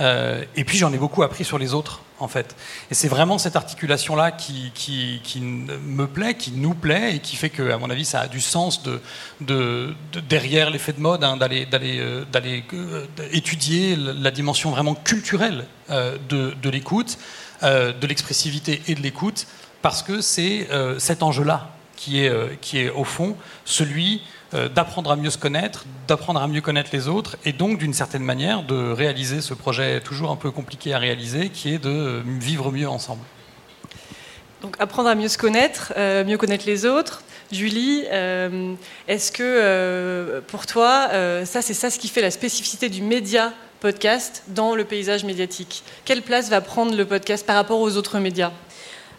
Euh, et puis j'en ai beaucoup appris sur les autres, en fait. Et c'est vraiment cette articulation-là qui, qui, me plaît, qui nous plaît, et qui fait que, à mon avis, ça a du sens de, de, derrière l'effet de mode, hein, d'aller, d'aller, euh, d'aller euh, étudier la dimension vraiment culturelle de, de l'écoute, de l'expressivité et de l'écoute parce que c'est euh, cet enjeu-là qui est, euh, qui est au fond celui euh, d'apprendre à mieux se connaître, d'apprendre à mieux connaître les autres, et donc d'une certaine manière de réaliser ce projet toujours un peu compliqué à réaliser, qui est de vivre mieux ensemble. Donc apprendre à mieux se connaître, mieux connaître les autres. Julie, est-ce que pour toi, ça c'est ça ce qui fait la spécificité du média podcast dans le paysage médiatique? Quelle place va prendre le podcast par rapport aux autres médias?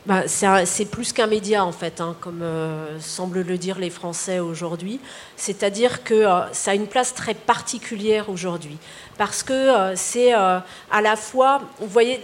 Bah, c'est plus qu'un média, en fait, hein, comme euh, semblent le dire les Français aujourd'hui. C'est-à-dire que euh, ça a une place très particulière aujourd'hui. Parce que euh, c'est à la fois, vous voyez,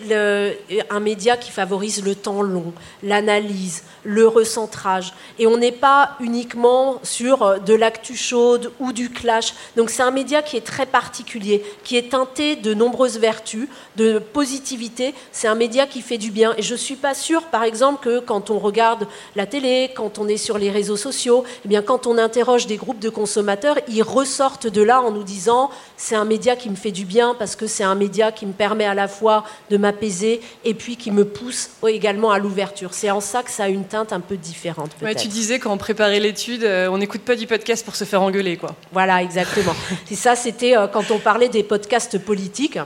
un média qui favorise le temps long, l'analyse, le recentrage. Et on n'est pas uniquement sur de l'actu chaude ou du clash. Donc c'est un média qui est très particulier, qui est teinté de nombreuses vertus, de positivité. C'est un média qui fait du bien. Et je ne suis pas sûre, par exemple que quand on regarde la télé, quand on est sur les réseaux sociaux, eh bien, quand on interroge des groupes de consommateurs, ils ressortent de là en nous disant c'est un média qui me fait du bien parce que c'est un média qui me permet à la fois de m'apaiser et puis qui me pousse également à l'ouverture. C'est en ça que ça a une teinte un peu différente. Ouais, tu disais quand on préparait l'étude, euh, on n'écoute pas du podcast pour se faire engueuler, quoi. Voilà, exactement. et ça, c'était euh, quand on parlait des podcasts politiques.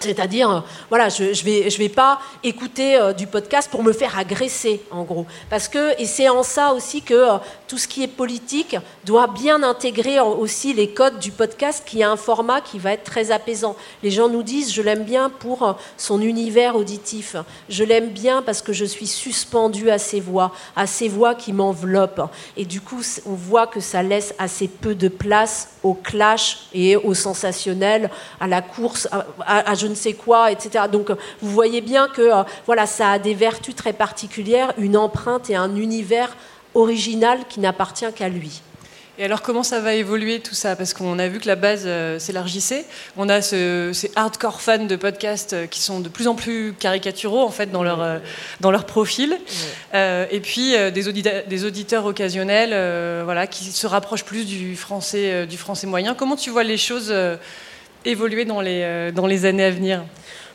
C'est-à-dire, euh, voilà, je ne vais, je vais pas écouter euh, du podcast pour me faire agresser, en gros. Parce que, et c'est en ça aussi que euh, tout ce qui est politique doit bien intégrer aussi les codes du podcast, qui a un format qui va être très apaisant. Les gens nous disent, je l'aime bien pour son univers auditif. Je l'aime bien parce que je suis suspendu à ses voix, à ses voix qui m'enveloppent. Et du coup, on voit que ça laisse assez peu de place au clash et au sensationnel, à la course, je ne sais quoi, etc. Donc vous voyez bien que euh, voilà, ça a des vertus très particulières, une empreinte et un univers original qui n'appartient qu'à lui. Et alors comment ça va évoluer tout ça? Parce qu'on a vu que la base euh, s'élargissait. On a ces hardcore fans de podcasts euh, qui sont de plus en plus caricaturaux en fait dans leur, dans leur profil. et puis des, auditeurs, des auditeurs occasionnels voilà, qui se rapprochent plus du français, du français moyen. Comment tu vois les choses évoluer dans les, euh, dans les années à venir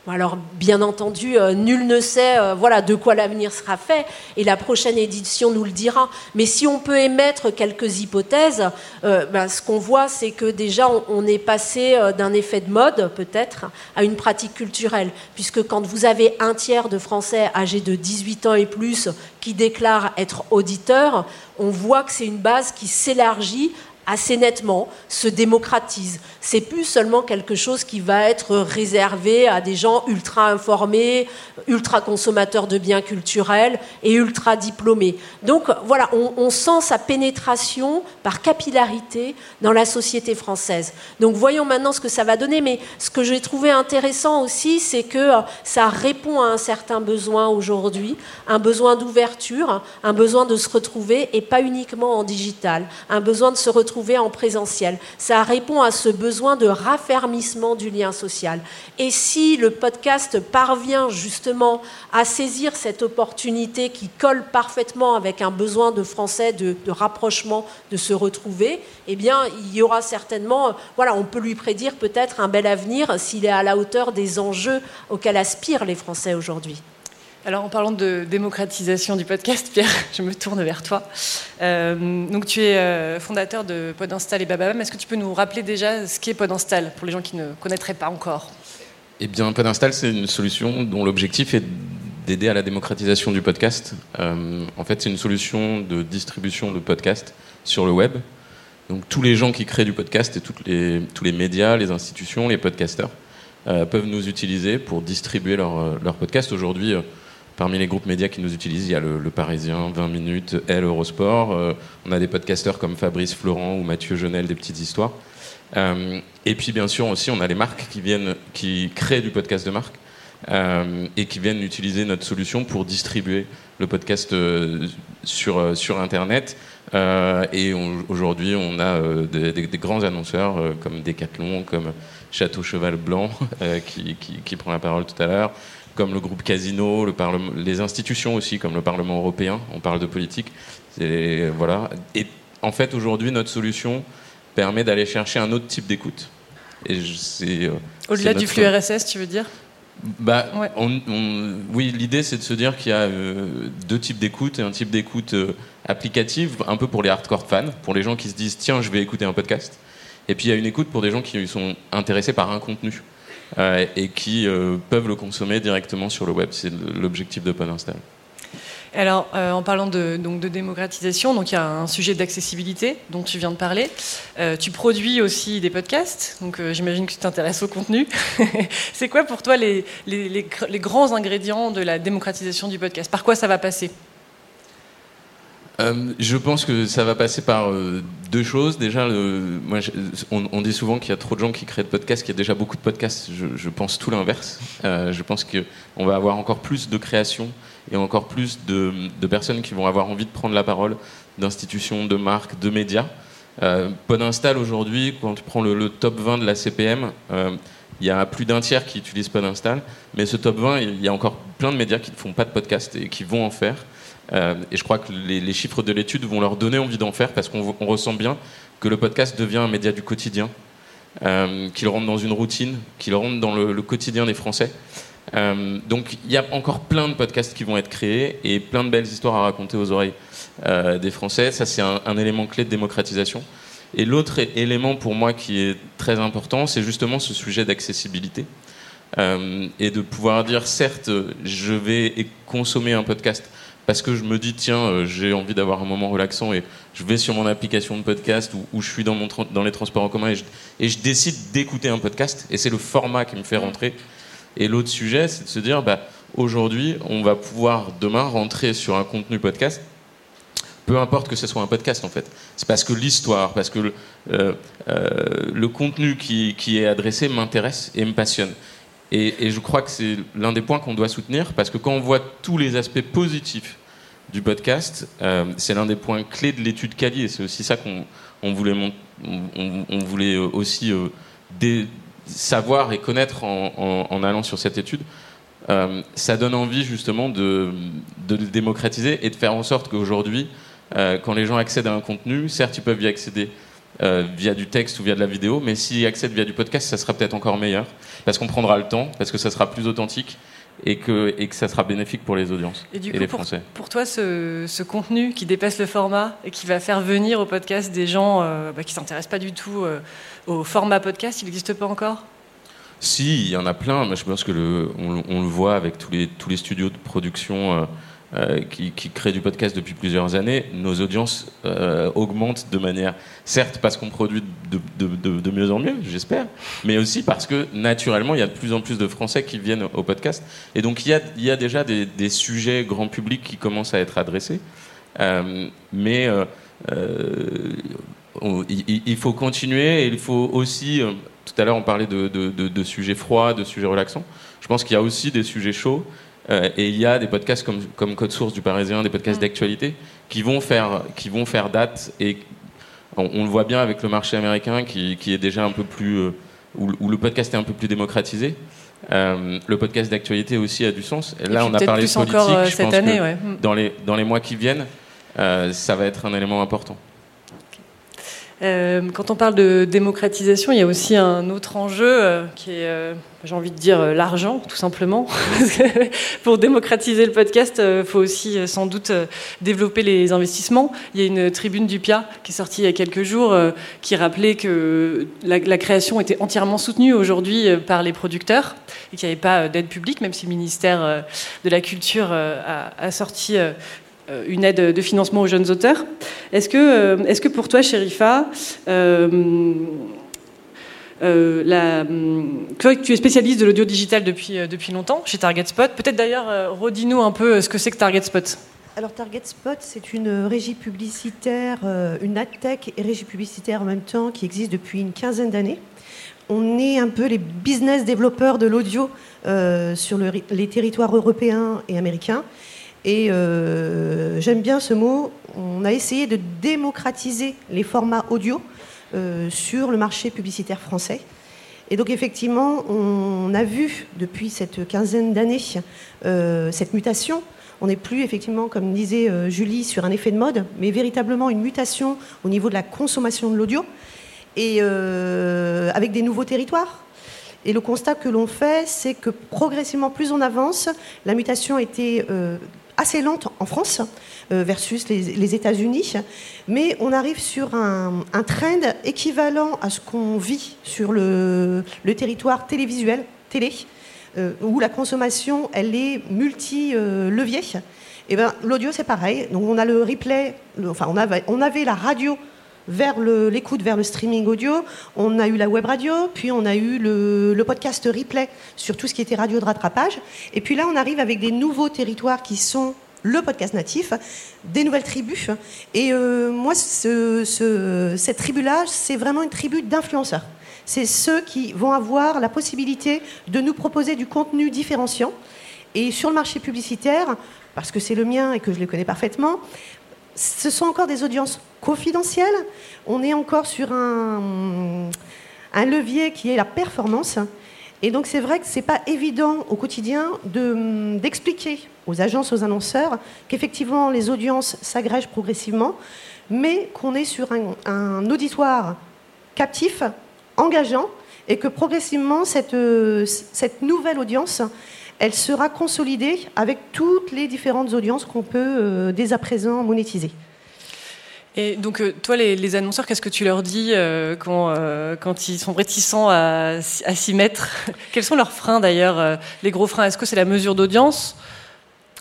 Alors, bien entendu, euh, nul ne sait euh, voilà, de quoi l'avenir sera fait, et la prochaine édition nous le dira. Mais si on peut émettre quelques hypothèses, ben, ce qu'on voit, c'est que déjà, on, est passé d'un effet de mode, peut-être, à une pratique culturelle. Puisque quand vous avez un tiers de Français âgés de 18 ans et plus qui déclarent être auditeurs, on voit que c'est une base qui s'élargit assez nettement, se démocratise. C'est plus seulement quelque chose qui va être réservé à des gens ultra informés, ultra consommateurs de biens culturels et ultra diplômés. Donc voilà, on, sent sa pénétration par capillarité dans la société française. Donc voyons maintenant ce que ça va donner. Mais ce que j'ai trouvé intéressant aussi, c'est que ça répond à un certain besoin aujourd'hui, un besoin d'ouverture, un besoin de se retrouver et pas uniquement en digital, un besoin de se retrouver en présentiel. Ça répond à ce besoin de raffermissement du lien social. Et si le podcast parvient justement à saisir cette opportunité qui colle parfaitement avec un besoin de Français de, rapprochement, de se retrouver, eh bien, il y aura certainement, voilà, on peut lui prédire peut-être un bel avenir s'il est à la hauteur des enjeux auxquels aspirent les Français aujourd'hui. Alors, en parlant de démocratisation du podcast, Pierre, je me tourne vers toi. Euh, donc, tu es euh, fondateur de Podinstall et Bababam. Est-ce que tu peux nous rappeler déjà ce qu'est Podinstall pour les gens qui ne connaîtraient pas encore? Eh bien, Podinstall, c'est une solution dont l'objectif est d'aider à la démocratisation du podcast. Euh, en fait, c'est une solution de distribution de podcasts sur le web. Donc, tous les gens qui créent du podcast et toutes les, tous les médias, les institutions, les podcasteurs peuvent nous utiliser pour distribuer leur, leur podcast. Aujourd'hui, Parmi les groupes médias qui nous utilisent, il y a le, Parisien, 20 minutes, Elle, Eurosport. Euh, on a des podcasteurs comme Fabrice Florent ou Mathieu Jonel, des petites histoires. Euh, et puis bien sûr aussi, on a les marques qui viennent, qui créent du podcast de marque euh, et qui viennent utiliser notre solution pour distribuer le podcast sur, sur Internet. et aujourd'hui, on a des, grands annonceurs comme Decathlon, comme Château Cheval Blanc, qui, prend la parole tout à l'heure comme le groupe Casino, le les institutions aussi, comme le Parlement européen. On parle de politique. Et, voilà. Et en fait, aujourd'hui, notre solution permet d'aller chercher un autre type d'écoute. Euh, Au-delà du flux RSS, tu veux dire? Bah, oui, l'idée c'est de se dire qu'il y a euh, deux types d'écoute et un type d'écoute euh, applicative, un peu pour les hardcore fans, pour les gens qui se disent tiens, je vais écouter un podcast. Et puis il y a une écoute pour des gens qui sont intéressés par un contenu. Euh, et qui euh, peuvent le consommer directement sur le web. C'est l'objectif de Podinstall. Alors, euh, en parlant de, donc, de démocratisation, donc il y a un sujet d'accessibilité dont tu viens de parler. tu produis aussi des podcasts, donc j'imagine que tu t'intéresses au contenu. C'est quoi pour toi les, les, les, grands ingrédients de la démocratisation du podcast? Par quoi ça va passer? Euh, je pense que ça va passer par euh, deux choses. Déjà, on, dit souvent qu'il y a trop de gens qui créent de podcasts, qu'il y a déjà beaucoup de podcasts. Je, pense tout l'inverse. Euh, je pense qu'on va avoir encore plus de création et encore plus de, personnes qui vont avoir envie de prendre la parole, d'institutions, de marques, de médias. Podinstall aujourd'hui, quand tu prends le, top 20 de la CPM, il y a plus d'un tiers qui utilise Podinstall, mais ce top 20, il y a encore plein de médias qui ne font pas de podcast et qui vont en faire. Euh, et je crois que les, chiffres de l'étude vont leur donner envie d'en faire parce qu'on ressent bien que le podcast devient un média du quotidien, euh, qu'il rentre dans une routine, qu'il rentre dans le, quotidien des Français. Euh, donc il y a encore plein de podcasts qui vont être créés et plein de belles histoires à raconter aux oreilles des Français. Ça, c'est un, élément clé de démocratisation. Et l'autre élément pour moi qui est très important, c'est justement ce sujet d'accessibilité. et de pouvoir dire, certes, je vais consommer un podcast parce que je me dis tiens euh, j'ai envie d'avoir un moment relaxant et je vais sur mon application de podcast ou, je suis dans, mon dans les transports en commun et je, décide d'écouter un podcast et c'est le format qui me fait rentrer. Et l'autre sujet c'est de se dire bah, aujourd'hui on va pouvoir demain rentrer sur un contenu podcast. Peu importe que ce soit un podcast en fait. C'est parce que l'histoire parce que le, euh, euh, contenu qui, qui est adressé m'intéresse et me passionne et, je crois que c'est l'un des points qu'on doit soutenir parce que quand on voit tous les aspects positifs du podcast, euh, c'est l'un des points clés de l'étude Cali et c'est aussi ça qu'on voulait, voulait aussi euh, savoir et connaître en, allant sur cette étude. Euh, ça donne envie justement de, de, le démocratiser et de faire en sorte qu'aujourd'hui, quand les gens accèdent à un contenu, certes ils peuvent y accéder euh, via du texte ou via de la vidéo, mais s'ils accèdent via du podcast, ça sera peut-être encore meilleur, parce qu'on prendra le temps, parce que ça sera plus authentique et que, et que ça sera bénéfique pour les audiences Et du et coup, les pour, Français. pour toi, ce, ce contenu qui dépasse le format et qui va faire venir au podcast des gens euh, bah, qui s'intéressent pas du tout euh, au format podcast, il n'existe pas encore? Si, il y en a plein, mais je pense que le, on, on le voit avec tous les, tous les studios de production euh, qui, créent du podcast depuis plusieurs années. Nos audiences euh, augmentent de manière, certes parce qu'on produit de, mieux en mieux, j'espère, mais aussi parce que naturellement, il y a de plus en plus de Français qui viennent au podcast. Et donc, il y a, déjà des, sujets grand public qui commencent à être adressés. Euh, mais il, il- faut continuer et il faut aussi. tout à l'heure, on parlait de sujets froids, de sujets relaxants. Je pense qu'il y a aussi des sujets chauds. Euh, et il y a des podcasts comme, comme Code Source du Parisien, des podcasts d'actualité, qui vont faire, qui vont faire date. Et on, on le voit bien avec le marché américain qui, qui est déjà un peu plus. euh, où, où le podcast est un peu plus démocratisé. Euh, le podcast d'actualité aussi a du sens. Et là, on a parlé de politique. encore je cette pense année, que ouais. Mm. dans, les, dans les mois qui viennent, ça va être un élément important. Euh, quand on parle de démocratisation, il y a aussi un autre enjeu euh, qui est, euh, j'ai envie de dire, l'argent, tout simplement. Pour démocratiser le podcast, il faut aussi sans doute développer les investissements. Il y a une tribune du PIA qui est sortie il y a quelques jours qui rappelait que la, création était entièrement soutenue aujourd'hui par les producteurs et qu'il n'y avait pas d'aide publique, même si le ministère de la Culture a, sorti une aide de financement aux jeunes auteurs. Est-ce que, euh, est-ce que pour toi, Sherifa, euh, euh, tu es spécialiste de l'audio digital depuis, euh, depuis longtemps chez Target Spot. Peut-être d'ailleurs, euh, redis-nous un peu euh, ce que c'est que Target Spot. Alors Target Spot, c'est une régie publicitaire, euh, une adtech et régie publicitaire en même temps qui existe depuis une quinzaine d'années. On est un peu les business développeurs de l'audio euh, sur le- les territoires européens et américains. Et euh, j'aime bien ce mot. On a essayé de démocratiser les formats audio euh, sur le marché publicitaire français. Et donc effectivement, on a vu depuis cette quinzaine d'années euh, cette mutation. On n'est plus effectivement, comme disait Julie, sur un effet de mode, mais véritablement une mutation au niveau de la consommation de l'audio et avec des nouveaux territoires. Et le constat que l'on fait, c'est que progressivement, plus on avance, la mutation était euh, assez lente en France euh, versus les, les États-Unis, mais on arrive sur un, trend équivalent à ce qu'on vit sur le, territoire télévisuel, télé, euh, où la consommation, elle est multi-levier. Et ben, l'audio, c'est pareil. Donc, on a le replay, enfin, on avait, on avait la radio vers l'écoute, vers le streaming audio. On a eu la web radio, puis on a eu le, podcast replay sur tout ce qui était radio de rattrapage. Et puis là, on arrive avec des nouveaux territoires qui sont le podcast natif, des nouvelles tribus. Et euh, moi, ce- cette tribu-là, c'est vraiment une tribu d'influenceurs. C'est ceux qui vont avoir la possibilité de nous proposer du contenu différenciant. Et sur le marché publicitaire, parce que c'est le mien et que je les connais parfaitement, ce sont encore des audiences confidentielles. On est encore sur un, levier qui est la performance. Et donc c'est vrai que c'est pas évident au quotidien de- d'expliquer aux agences, aux annonceurs qu'effectivement les audiences s'agrègent progressivement, mais qu'on est sur un, auditoire captif, engageant, et que progressivement cette, cette nouvelle audience, elle sera consolidée avec toutes les différentes audiences qu'on peut euh, dès à présent monétiser. Et donc, euh, toi, les, annonceurs, qu'est-ce que tu leur dis euh, quand, euh, quand ils sont réticents à, s'y mettre? Quels sont leurs freins d'ailleurs Les gros freins, est-ce que c'est la mesure d'audience?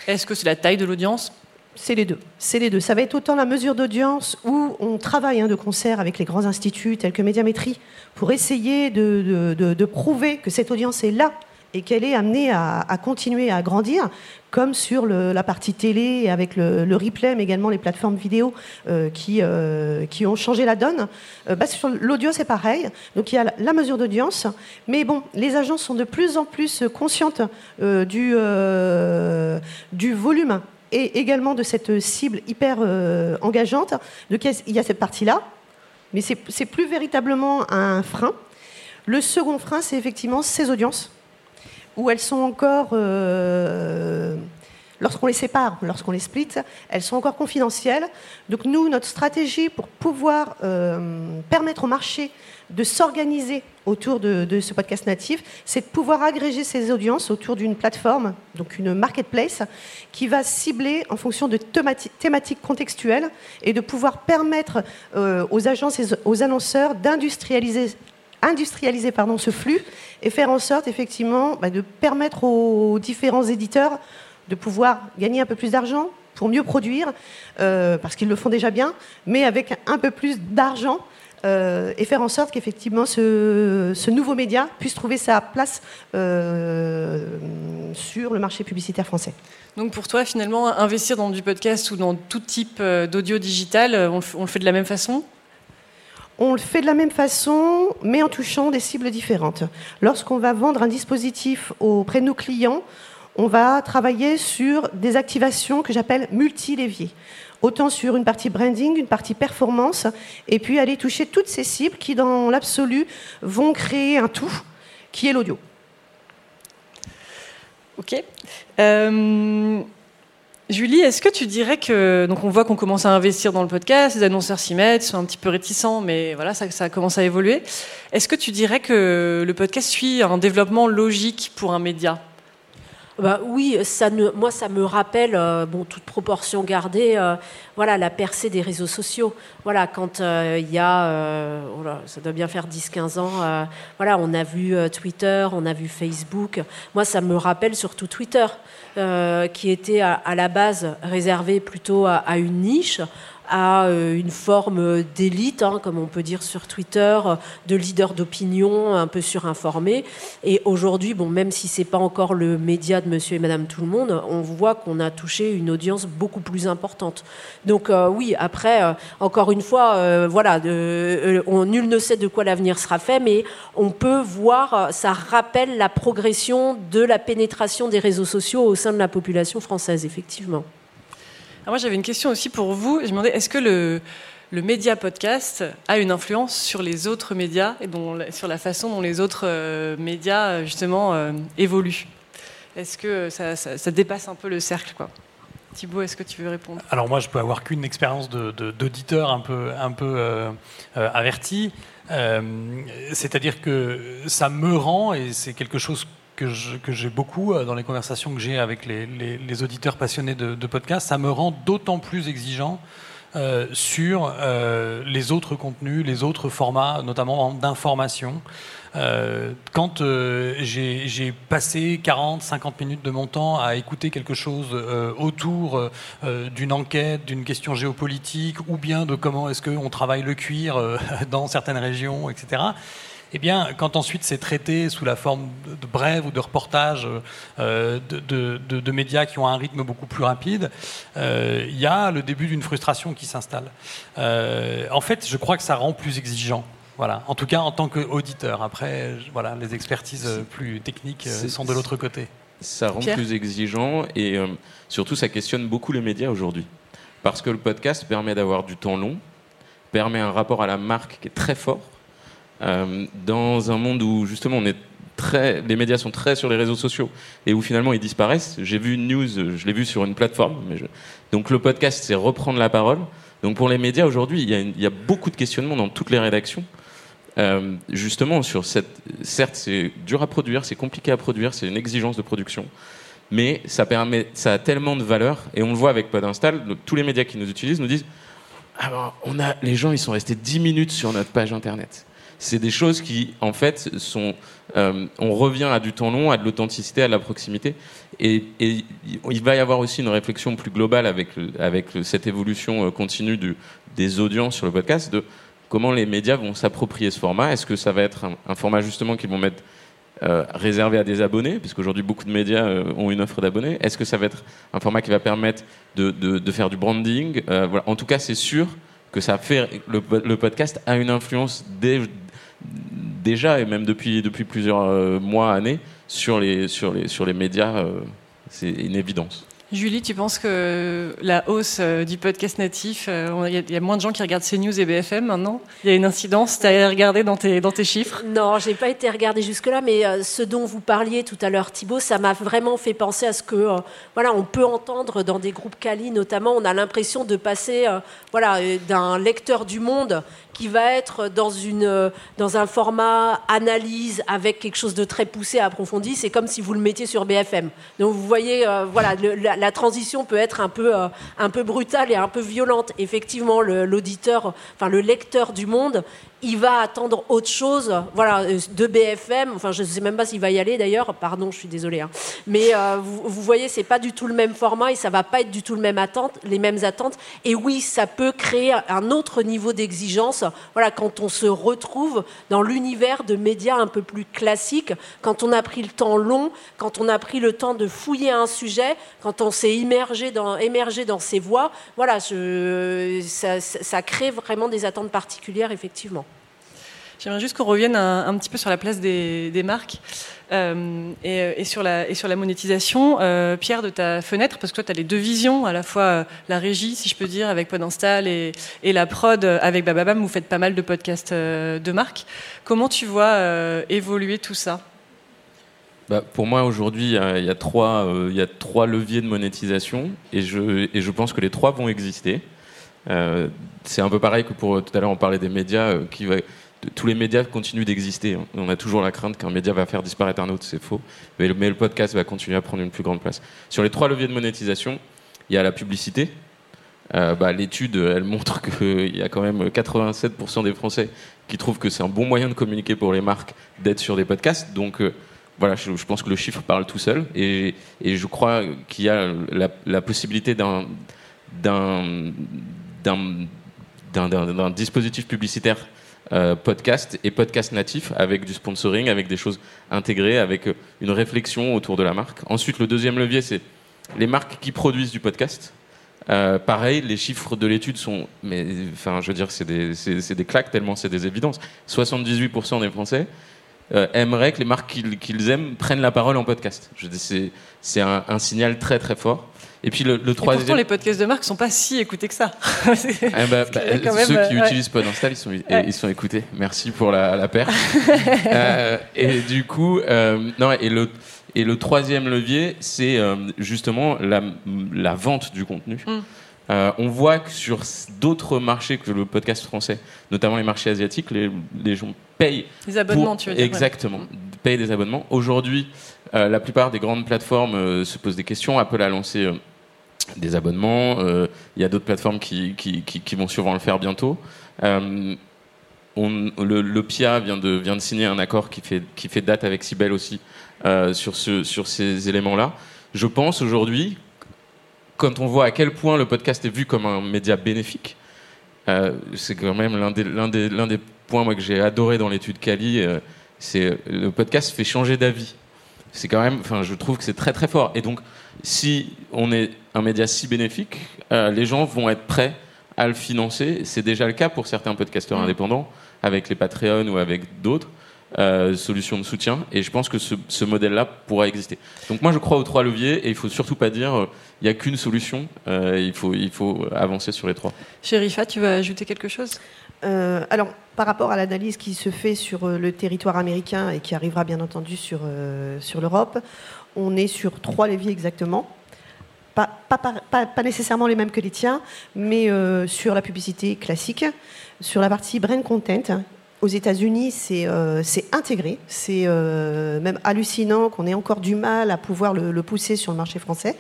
Est-ce que c'est la taille de l'audience? C'est les deux. C'est les deux. Ça va être autant la mesure d'audience où on travaille hein, de concert avec les grands instituts tels que Médiamétrie pour essayer de prouver que cette audience est là et qu'elle est amenée à, continuer à grandir, comme sur la partie télé avec le, replay, mais également les plateformes vidéo euh, qui, euh, qui ont changé la donne. Euh, bah, sur l'audio, c'est pareil. Donc il y a la, mesure d'audience, mais bon, les agences sont de plus en plus conscientes du, du volume et également de cette cible hyper engageante. Donc il y a cette partie-là, mais c'est plus véritablement un frein. Le second frein, c'est effectivement ces audiences, où elles sont encore... euh, lorsqu'on les sépare, lorsqu'on les split, elles sont encore confidentielles. Donc nous, notre stratégie pour pouvoir euh, permettre au marché de s'organiser autour de, ce podcast natif, c'est de pouvoir agréger ces audiences autour d'une plateforme, donc une marketplace, qui va cibler en fonction de thématiques contextuelles et de pouvoir permettre euh, aux agences et aux annonceurs d'industrialiser industrialiser pardon, ce flux et faire en sorte effectivement bah, de permettre aux différents éditeurs de pouvoir gagner un peu plus d'argent pour mieux produire, euh, parce qu'ils le font déjà bien, mais avec un peu plus d'argent euh, et faire en sorte qu'effectivement ce, nouveau média puisse trouver sa place euh, sur le marché publicitaire français. Donc pour toi, finalement, investir dans du podcast ou dans tout type d'audio digital, on, le fait de la même façon? On le fait de la même façon, mais en touchant des cibles différentes. Lorsqu'on va vendre un dispositif auprès de nos clients, on va travailler sur des activations que j'appelle multi-leviers autant sur une partie branding, une partie performance, et puis aller toucher toutes ces cibles qui, dans l'absolu, vont créer un tout, qui est l'audio. Ok. Euh, Julie, est-ce que tu dirais que donc on voit qu'on commence à investir dans le podcast, les annonceurs s'y mettent, sont un petit peu réticents, mais voilà, ça, ça commence à évoluer. Est-ce que tu dirais que le podcast suit un développement logique pour un média? Bah, oui, ça moi ça me rappelle, euh, bon, toute proportion gardée, euh, voilà, la percée des réseaux sociaux. Voilà, quand euh, il y a, oh ça doit bien faire 10-15 ans, voilà, on a vu Twitter, on a vu Facebook. Moi, ça me rappelle surtout Twitter, qui était à, la base réservé plutôt à une niche à euh, une forme d'élite, hein, comme on peut dire sur Twitter, de leader d'opinion un peu surinformé. Et aujourd'hui, bon, même si c'est pas encore le média de Monsieur et Madame Tout le Monde, on voit qu'on a touché une audience beaucoup plus importante. Donc euh, oui, après, euh, encore une fois, voilà, on, nul ne sait de quoi l'avenir sera fait, mais on peut voir, ça rappelle la progression de la pénétration des réseaux sociaux au sein de la population française, effectivement moi, j'avais une question aussi pour vous. Je me demandais, est-ce que le, média podcast a une influence sur les autres médias et sur la façon dont les autres euh, médias, justement, euh, évoluent? Est-ce que ça, dépasse un peu le cercle quoi? Thibaut, est-ce que tu veux répondre? Alors moi, je peux avoir qu'une expérience d'auditeur un peu, euh, averti. C'est-à-dire que ça me rend, et c'est quelque chose que j'ai beaucoup euh, dans les conversations que j'ai avec les, auditeurs passionnés de, de podcasts, ça me rend d'autant plus exigeant euh, sur euh, les autres contenus, les autres formats, notamment d'information. quand j'ai passé 40, 50 minutes de mon temps à écouter quelque chose autour d'une enquête, d'une question géopolitique, ou bien de comment est-ce qu'on travaille le cuir dans certaines régions, etc., eh bien, quand ensuite c'est traité sous la forme de, brèves ou de reportages euh, de, médias qui ont un rythme beaucoup plus rapide, euh, il y a le début d'une frustration qui s'installe. Euh, en fait, je crois que ça rend plus exigeant. Voilà. En tout cas, en tant qu'auditeur. Après, voilà, les expertises plus techniques sont de l'autre côté. Ça rend plus exigeant et surtout, ça questionne beaucoup les médias aujourd'hui. Parce que le podcast permet d'avoir du temps long, permet un rapport à la marque qui est très fort euh, dans un monde où justement on est très, les médias sont très sur les réseaux sociaux et où finalement ils disparaissent. J'ai vu une news, je l'ai vu sur une plateforme. Donc le podcast, c'est reprendre la parole. Donc pour les médias aujourd'hui, il, y, a beaucoup de questionnements dans toutes les rédactions. Euh, justement sur cette, certes c'est dur à produire, c'est compliqué à produire, c'est une exigence de production, mais ça permet, ça a tellement de valeur et on le voit avec Podinstall. Tous les médias qui nous utilisent nous disent, ah on a, les gens ils sont restés 10 minutes sur notre page internet c'est des choses qui, en fait, sont. Euh, on revient à du temps long, à de l'authenticité, à de la proximité. Et, il va y avoir aussi une réflexion plus globale avec, avec cette évolution euh, continue des audiences sur le podcast de comment les médias vont s'approprier ce format. Est-ce que ça va être un, format justement qu'ils vont mettre euh, réservé à des abonnés, puisqu'aujourd'hui beaucoup de médias ont une offre d'abonnés. Est-ce que ça va être un format qui va permettre de, de, faire du branding? Voilà. En tout cas, c'est sûr que ça fait le, le, podcast a une influence dès, déjà, et même depuis, depuis plusieurs euh, mois, années, sur les, sur les, sur les médias, euh, c'est une évidence. Julie, tu penses que la hausse euh, du podcast natif, il y, a moins de gens qui regardent CNews et BFM maintenant? Il y a une incidence Tu as regardé dans tes, dans tes chiffres? Non, j'ai pas été regardé jusque-là, mais ce dont vous parliez tout à l'heure, Thibault, ça m'a vraiment fait penser à ce que, voilà, on peut entendre dans des groupes Cali notamment, on a l'impression de passer, voilà, d'un lecteur du Monde qui va être dans, une, dans un format analyse avec quelque chose de très poussé, approfondi. C'est comme si vous le mettiez sur BFM. Donc vous voyez, voilà, la, la transition peut être un peu, euh, un peu brutale et un peu violente. Effectivement, l'auditeur, enfin le lecteur du monde, il va attendre autre chose, voilà, euh, de BFM. Enfin, je ne sais même pas s'il va y aller d'ailleurs. Pardon, je suis désolée. Hein. Mais euh, vous, vous, voyez, c'est pas du tout le même format et ça va pas être du tout le même attente, les mêmes attentes. Et oui, ça peut créer un autre niveau d'exigence. Voilà, quand on se retrouve dans l'univers de médias un peu plus classiques, quand on a pris le temps long, quand on a pris le temps de fouiller un sujet, quand on s'est immergé dans, émergé dans ses voix, voilà, ça, ça crée vraiment des attentes particulières, effectivement. J'aimerais juste qu'on revienne un, petit peu sur la place des, marques euh, et, sur la, monétisation. Euh, Pierre, de ta fenêtre, parce que toi, tu as les deux visions, à la fois euh, la régie, si je peux dire, avec Podinstall et, et la prod avec Bababam. Vous faites pas mal de podcasts de marques. Comment tu vois évoluer tout ça? Bah, pour moi, aujourd'hui, il y, a trois, a leviers de monétisation et je, et je pense que les trois vont exister. c'est un peu pareil que pour tout à l'heure, on parlait des médias qui va tous les médias continuent d'exister. On a toujours la crainte qu'un média va faire disparaître un autre, c'est faux. Mais le, podcast va continuer à prendre une plus grande place. Sur les trois leviers de monétisation, il y a la publicité. Euh, bah, l'étude, elle montre qu'il y a quand même 87% des Français qui trouvent que c'est un bon moyen de communiquer pour les marques d'être sur des podcasts. Donc euh, voilà, je, pense que le chiffre parle tout seul. Et, je crois qu'il y a la, possibilité d'un dispositif publicitaire euh, podcast et podcast natif avec du sponsoring, avec des choses intégrées, avec euh, une réflexion autour de la marque. Ensuite, le deuxième levier, c'est les marques qui produisent du podcast. Euh, pareil, les chiffres de l'étude sont, mais enfin, je veux dire, c'est des, des, claques tellement c'est des évidences. 78% des Français aimeraient que les marques qu'ils aiment prennent la parole en podcast. C'est un, un, signal très très fort. Et puis le, le troisième. pourtant, les podcasts de marque sont pas si écoutés que ça. Ah bah, bah, ceux qui euh, utilisent Podinstall, ils sont, ils sont écoutés. Merci pour la, la paire. euh, et du coup, euh, non, et le, et le troisième levier, c'est euh, justement la, la, vente du contenu. Mm. Euh, on voit que sur d'autres marchés que le podcast français, notamment les marchés asiatiques, les, les gens payent. Des abonnements, tu veux dire Exactement, payent des abonnements. Aujourd'hui, la plupart des grandes plateformes se posent des questions. Apple a lancé des abonnements. Euh, il y a d'autres plateformes qui, vont sûrement le faire bientôt. Euh, le, PIA vient de, signer un accord qui fait, date avec Sibel aussi euh, sur, ce, sur ces éléments-là. Je pense aujourd'hui, quand on voit à quel point le podcast est vu comme un média bénéfique, c'est quand même l'un des, points que j'ai adoré dans l'étude Cali. c'est le podcast fait changer d'avis. C'est quand même, je trouve que c'est très très fort. Et donc, si on est un média si bénéfique, euh, les gens vont être prêts à le financer. C'est déjà le cas pour certains podcasteurs mmh. indépendants, avec les Patreon ou avec d'autres. Euh, solutions de soutien et je pense que ce, modèle-là pourra exister. Donc moi je crois aux trois leviers et il faut surtout pas dire euh, il n'y a qu'une solution, il, faut, il faut avancer sur les trois. Chérifa, tu vas ajouter quelque chose? Alors par rapport à l'analyse qui se fait sur le territoire américain et qui arrivera bien entendu sur, sur l'Europe, on est sur trois leviers exactement. Pas, pas, nécessairement les mêmes que les tiens, mais euh, sur la publicité classique, sur la partie brand content, aux États-Unis, c'est euh, intégré. C'est euh, même hallucinant qu'on ait encore du mal à pouvoir le, pousser sur le marché français.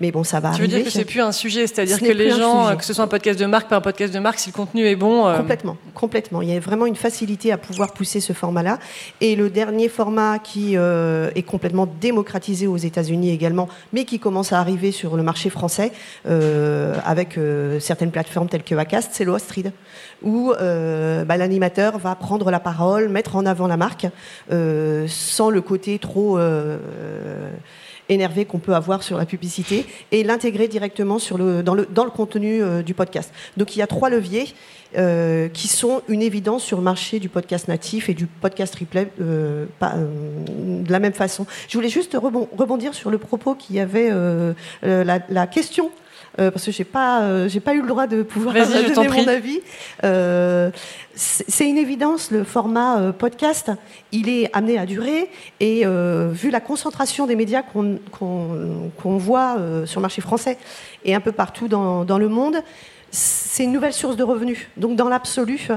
Mais bon, ça va tu veux dire que c'est plus un sujet, c'est-à-dire que les gens, que ce soit un podcast de marque, pas un podcast de marque, si le contenu est bon. Euh, complètement, complètement. Il y a vraiment une facilité à pouvoir pousser ce format-là. Et le dernier format qui est complètement démocratisé aux États-Unis également, mais qui commence à arriver sur le marché français avec certaines plateformes telles que Acast, c'est le où bah, l'animateur va prendre la parole, mettre en avant la marque, sans le côté trop énervé qu'on peut avoir sur la publicité et l'intégrer directement sur le, dans, le, dans le contenu euh, du podcast. Donc il y a trois leviers euh, qui sont une évidence sur le marché du podcast natif et du podcast replay euh, de la même façon. Je voulais juste rebondir sur le propos qui y avait la, question euh, parce que j'ai pas, euh, j'ai pas eu le droit de pouvoir donner mon avis. Euh, c'est une évidence, le format podcast, il est amené à durer et vu la concentration des médias qu'on voit sur le marché français et un peu partout dans, dans le monde, c'est une nouvelle source de revenus. Donc, dans l'absolu,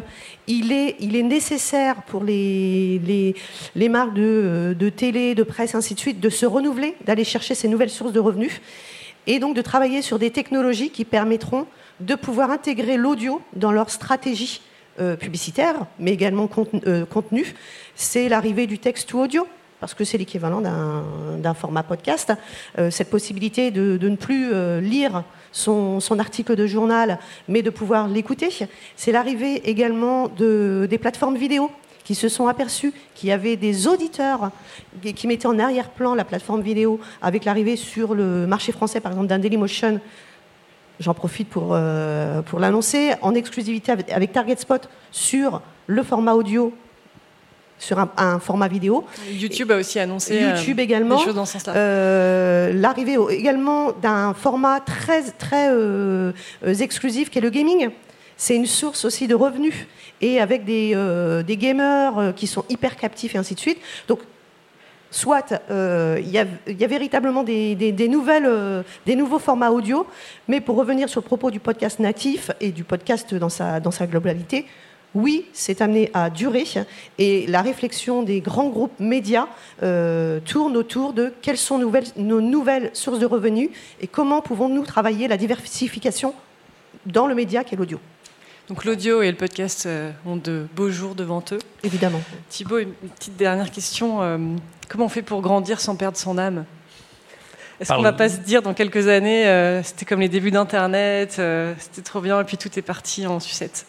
il est, il est nécessaire pour les, les, les marques de, de, télé, de presse, ainsi de suite, de se renouveler, d'aller chercher ces nouvelles sources de revenus et donc de travailler sur des technologies qui permettront de pouvoir intégrer l'audio dans leur stratégie euh, publicitaire, mais également euh, contenu. C'est l'arrivée du texte ou audio, parce que c'est l'équivalent d'un format podcast. Euh, cette possibilité de, ne plus lire son, article de journal, mais de pouvoir l'écouter. C'est l'arrivée également de, des plateformes vidéo qui se sont aperçus qu'il y avait des auditeurs qui mettaient en arrière-plan la plateforme vidéo avec l'arrivée sur le marché français, par exemple, d'un Dailymotion. J'en profite pour, euh, pour l'annoncer, en exclusivité avec, Target Spot sur le format audio sur un, format vidéo. YouTube a aussi annoncé euh, YouTube également, des choses dans ce sens-là. Euh, l'arrivée également d'un format très très exclusif qui est le gaming. C'est une source aussi de revenus et avec des, euh, gamers euh, qui sont hyper captifs et ainsi de suite. Donc, soit euh, il y, a véritablement des, nouvelles, des nouveaux formats audio, mais pour revenir sur le propos du podcast natif et du podcast dans sa, globalité, oui, c'est amené à durer et la réflexion des grands groupes médias tourne autour de quelles sont nos nouvelles sources de revenus et comment pouvons-nous travailler la diversification dans le média qu'est l'audio. Donc l'audio et le podcast euh, ont de beaux jours devant eux. Évidemment. Thibaut, une petite dernière question. Euh, comment on fait pour grandir sans perdre son âme? Est-ce qu'on ne va pas se dire dans quelques années, euh, c'était comme les débuts d'Internet, c'était trop bien, et puis tout est parti en sucette?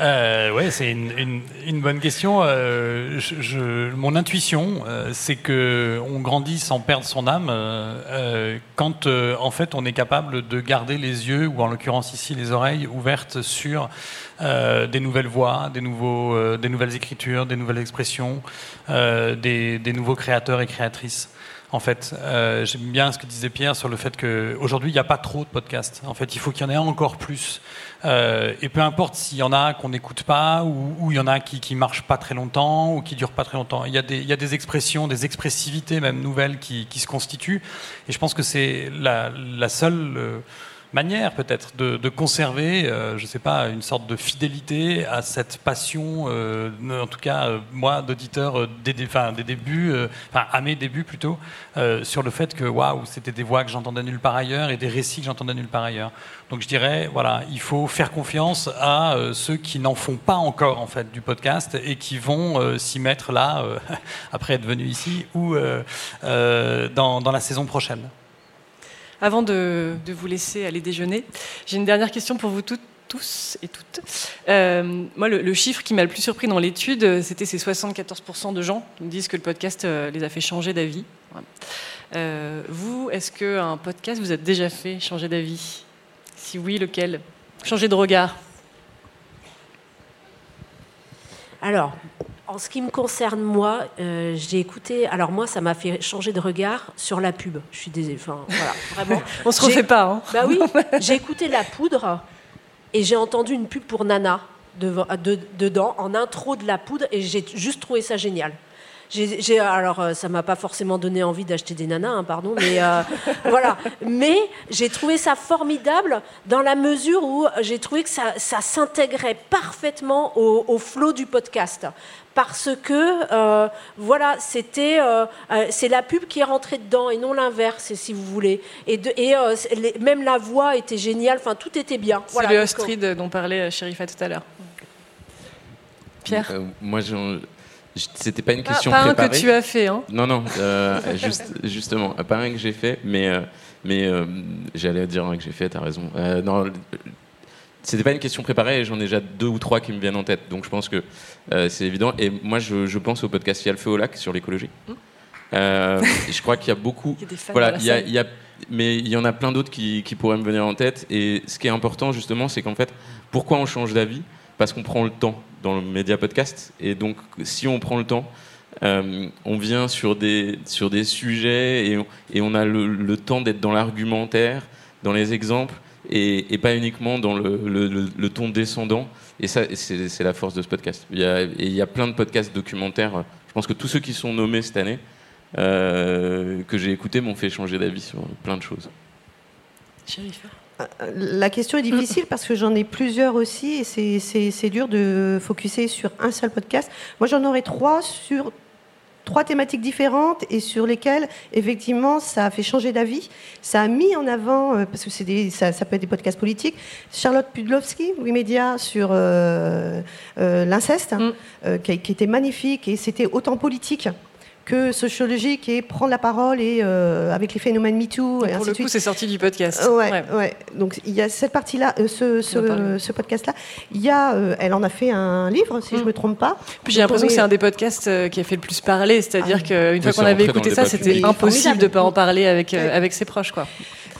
Euh, ouais, c'est une, une, bonne question. Euh, je, mon intuition, euh, c'est que on grandit sans perdre son âme quand, en fait, on est capable de garder les yeux ou, en l'occurrence ici, les oreilles ouvertes sur des nouvelles voix, des nouveaux, des nouvelles écritures, des nouvelles expressions, des, des nouveaux créateurs et créatrices en fait. Euh, J'aime bien ce que disait Pierre sur le fait qu'aujourd'hui, il n'y a pas trop de podcasts. En fait, il faut qu'il y en ait encore plus. Euh, et peu importe s'il y en a qu'on n'écoute pas, ou, il y en a qui ne marchent pas très longtemps, ou qui durent pas très longtemps. Il y, a des, il y a des expressions, des expressivités même nouvelles qui, qui se constituent. Et je pense que c'est la, la, seule... Euh, manière peut-être de, conserver, euh, je ne sais pas, une sorte de fidélité à cette passion, euh, en tout cas euh, moi d'auditeur des, débuts, enfin à mes débuts plutôt, sur le fait que waouh, c'était des voix que j'entendais nulle part ailleurs et des récits que j'entendais nulle part ailleurs. Donc je dirais, voilà, il faut faire confiance à ceux qui n'en font pas encore en fait du podcast et qui vont s'y mettre là, après être venus ici ou dans la saison prochaine. Avant de, vous laisser aller déjeuner, j'ai une dernière question pour vous toutes tous et toutes. Euh, moi, le, chiffre qui m'a le plus surpris dans l'étude, c'était ces 74% de gens qui me disent que le podcast euh, les a fait changer d'avis. Euh, vous, est-ce qu'un podcast vous a déjà fait changer d'avis? Si oui, lequel? Changer de regard Alors, en ce qui me concerne, moi, euh, j'ai écouté. Alors, moi, ça m'a fait changer de regard sur la pub. Je suis désolée. Enfin, voilà, vraiment. On se refait pas. Hein. Bah oui, j'ai écouté La Poudre et j'ai entendu une pub pour Nana dedans, en intro de La Poudre, et j'ai juste trouvé ça génial alors, euh, ça m'a pas forcément donné envie d'acheter des nanas, hein, pardon, mais euh, voilà. Mais j'ai trouvé ça formidable dans la mesure où j'ai trouvé que ça, s'intégrait parfaitement au, flot du podcast parce que euh, voilà, c'était c'est la pub qui est rentrée dedans et non l'inverse, si vous voulez. Et, et même la voix était géniale, enfin tout était bien. C'est le Ostrid dont parlait Chérifa tout à l'heure. Pierre Moi, c'était pas une question pas, pas un que tu as fait, hein Non, non, euh, juste, justement, pas un que j'ai fait, mais, euh, mais euh, j'allais dire un que j'ai fait, t'as raison. non, c'était pas une question préparée et j'en ai déjà deux ou trois qui me viennent en tête. Donc je pense que euh, c'est évident. Et moi, je, je pense au podcast Yalfeu au lac sur l'écologie. Euh, et je crois qu'il y a beaucoup. Il y a des fans Voilà, il y a- salle. il y a- mais il y en a plein d'autres qui, qui pourraient me venir en tête. Et ce qui est important, justement, c'est qu'en fait, pourquoi on change d'avis? Parce qu'on prend le temps dans le média podcast. Et donc, si on prend le temps, euh, on vient sur des, sur des sujets et on, et on a le, le temps d'être dans l'argumentaire, dans les exemples, et, et pas uniquement dans le, le- ton descendant. Et ça, c'est la force de ce podcast. Il y, a, et il y a plein de podcasts documentaires. Je pense que tous ceux qui sont nommés cette année, euh, que j'ai écoutés, m'ont fait changer d'avis sur plein de choses. La question est difficile parce que j'en ai plusieurs aussi et c'est- dur de focuser sur un seul podcast. Moi, j'en aurais trois sur trois thématiques différentes et sur lesquelles, effectivement, ça a fait changer d'avis. Ça a mis en avant, euh, parce que des- ça, ça peut être des podcasts politiques, Charlotte Pudlowski, Wikimedia, sur euh, euh, l'inceste, Mm. euh, qui, qui était magnifique et c'était autant politique que sociologique et prendre la parole et euh, avec les phénomènes MeToo et, Pour ainsi le de suite. coup, c'est sorti du podcast. Euh, Ouais, Ouais. ouais. Donc il y a cette partie-là, euh, ce, ce, podcast-là. Il y a, euh, elle en a fait un livre, si Mm. je me trompe pas. Puis J'ai l'impression que c'est un des podcasts euh, qui a fait le plus parler, c'est-à-dire Ah. qu'une fois qu'on avait écouté ça, c'était impossible de Formidable. pas en parler avec, euh, Ouais. avec ses proches. Quoi.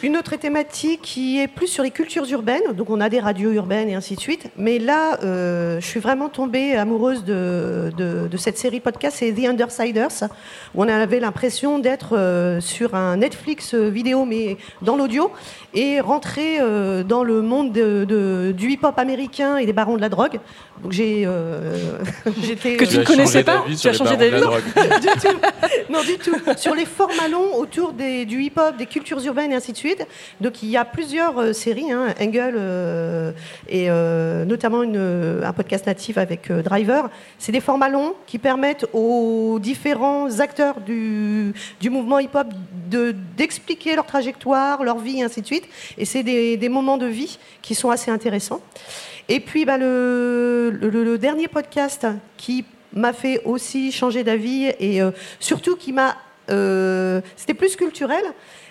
Une autre thématique qui est plus sur les cultures urbaines, donc on a des radios urbaines et ainsi de suite. Mais là, euh, je suis vraiment tombée amoureuse de, de, de cette série podcast, c'est The Undersiders, où on avait l'impression d'être euh, sur un Netflix euh, vidéo, mais dans l'audio, et rentrer euh, dans le monde de- de- du hip-hop américain et des barons de la drogue. Donc j'ai, euh, j'étais Que tu ne connaissais pas Tu as changé d'avis. Non, du tout. Sur les formats longs autour des, du hip-hop, des cultures urbaines et ainsi de suite. Donc il y a plusieurs euh, séries, hein, Engel euh, et euh, notamment un podcast natif avec Driver. C'est des formats longs qui permettent aux différents acteurs du, mouvement hip-hop de- d'expliquer leur trajectoire, leur vie et ainsi de suite. Et c'est des, moments de vie qui sont assez intéressants. Et puis bah, le, dernier podcast qui m'a fait aussi changer d'avis et surtout qui m'a... C'était plus culturel.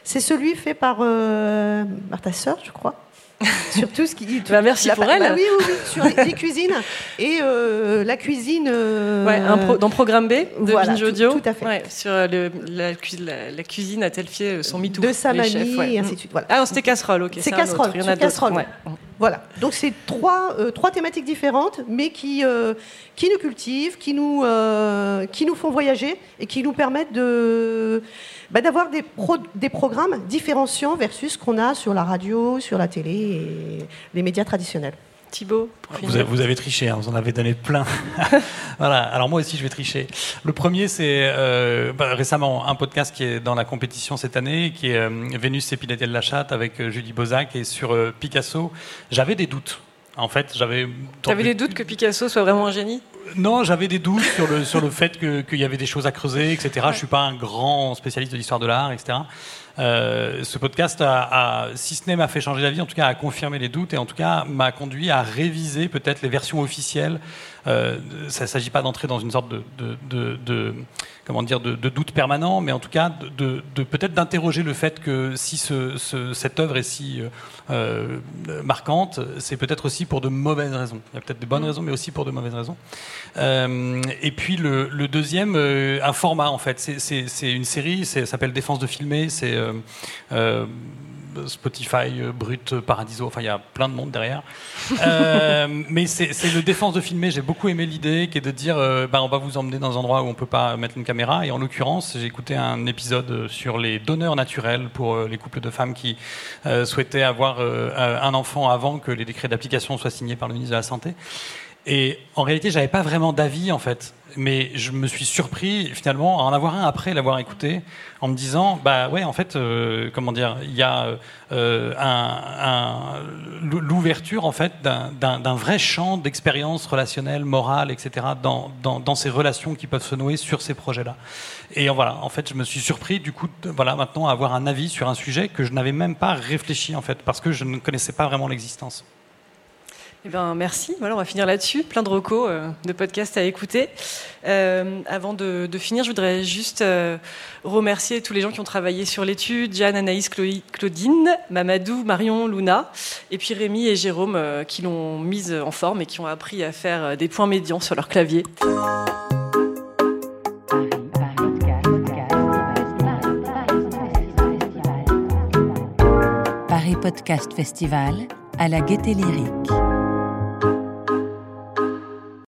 C'est celui fait par euh, Martha Sœur, je crois. sur tout ce qui... Bah, merci la- pour bah elle. oui, oui, oui, sur les, les cuisines et euh, la cuisine... euh, Ouais, un pro- dans Programme B de voilà, Binge tout- Audio. tout à fait. Ouais, sur euh, le- la, la- la cuisine a Telfier son MeToo. de sa mamie chefs, ouais. et ainsi de suite. Voilà. Ah non, c'était casserole, ok. C'est casserole. Il y en a casserole. ouais. Voilà. Donc c'est trois, euh, trois thématiques différentes, mais qui, qui nous cultivent, qui nous, qui nous font voyager et qui nous permettent de, bah, d'avoir des, pro- des programmes différenciants versus ce qu'on a sur la radio, sur la télé et les médias traditionnels. Thibaut, pour Vous finir. avez, vous avez triché, hein, vous en avez donné plein. voilà, alors moi aussi je vais tricher. Le premier, c'est euh, bah, récemment un podcast qui est dans la compétition cette année, qui est euh, Vénus et Pilatel la chatte avec euh, Julie Bozac et sur euh, Picasso. J'avais des doutes. En fait, j'avais. T'avais des doutes que Picasso soit vraiment un génie? Non, j'avais des doutes sur le, sur le fait que- qu'il y avait des choses à creuser, etc. Je suis pas un grand spécialiste de l'histoire de l'art, etc. Euh, ce podcast, a, a- si ce n'est m'a fait changer d'avis, en tout cas a confirmé les doutes et en tout cas m'a conduit à réviser peut-être les versions officielles. Euh, ça ne s'agit pas d'entrer dans une sorte de, de, de- de- comment dire de, doute permanent, mais en tout cas de, peut-être d'interroger le fait que si ce, ce- cette œuvre est si euh, euh, marquante, c'est peut-être aussi pour de mauvaises raisons. Il y a peut-être de bonnes raisons, mais aussi pour de mauvaises raisons. Euh, et puis le, le deuxième, un format en fait. C'est- une série, ça s'appelle Défense de filmer. C'est Spotify, euh, Brut, Paradiso. Enfin, il y a plein de monde derrière. Euh, mais c'est le Défense de filmer. J'ai beaucoup aimé l'idée qui est de dire, euh, bah, on va vous emmener dans un endroit où on peut pas mettre une caméra. Et en l'occurrence, j'ai écouté un épisode sur les donneurs naturels pour euh, les couples de femmes qui euh, souhaitaient avoir euh, un enfant avant que les décrets d'application soient signés par le ministre de la Santé. Et en réalité, j'avais pas vraiment d'avis en fait, mais je me suis surpris finalement à en avoir un après l'avoir écouté, en me disant bah ouais en fait euh, comment dire il y a euh, un, l'ouverture en fait d'un- vrai champ d'expérience relationnelle, morale, etc. Dans, dans, ces relations qui peuvent se nouer sur ces projets-là. Et voilà, en fait, je me suis surpris du coup, voilà, maintenant à avoir un avis sur un sujet que je n'avais même pas réfléchi en fait, parce que je ne connaissais pas vraiment l'existence. Eh ben, merci. Voilà, on va finir là-dessus. Plein de recos, euh, de podcasts à écouter. Euh, avant de, finir, je voudrais juste euh, remercier tous les gens qui ont travaillé sur l'étude Jeanne, Anaïs, Claudine, Mamadou, Marion, Luna, et puis Rémi et Jérôme qui l'ont mise en forme et qui ont appris à faire des points médians sur leur clavier. Paris Podcast Festival à la Gaieté Lyrique.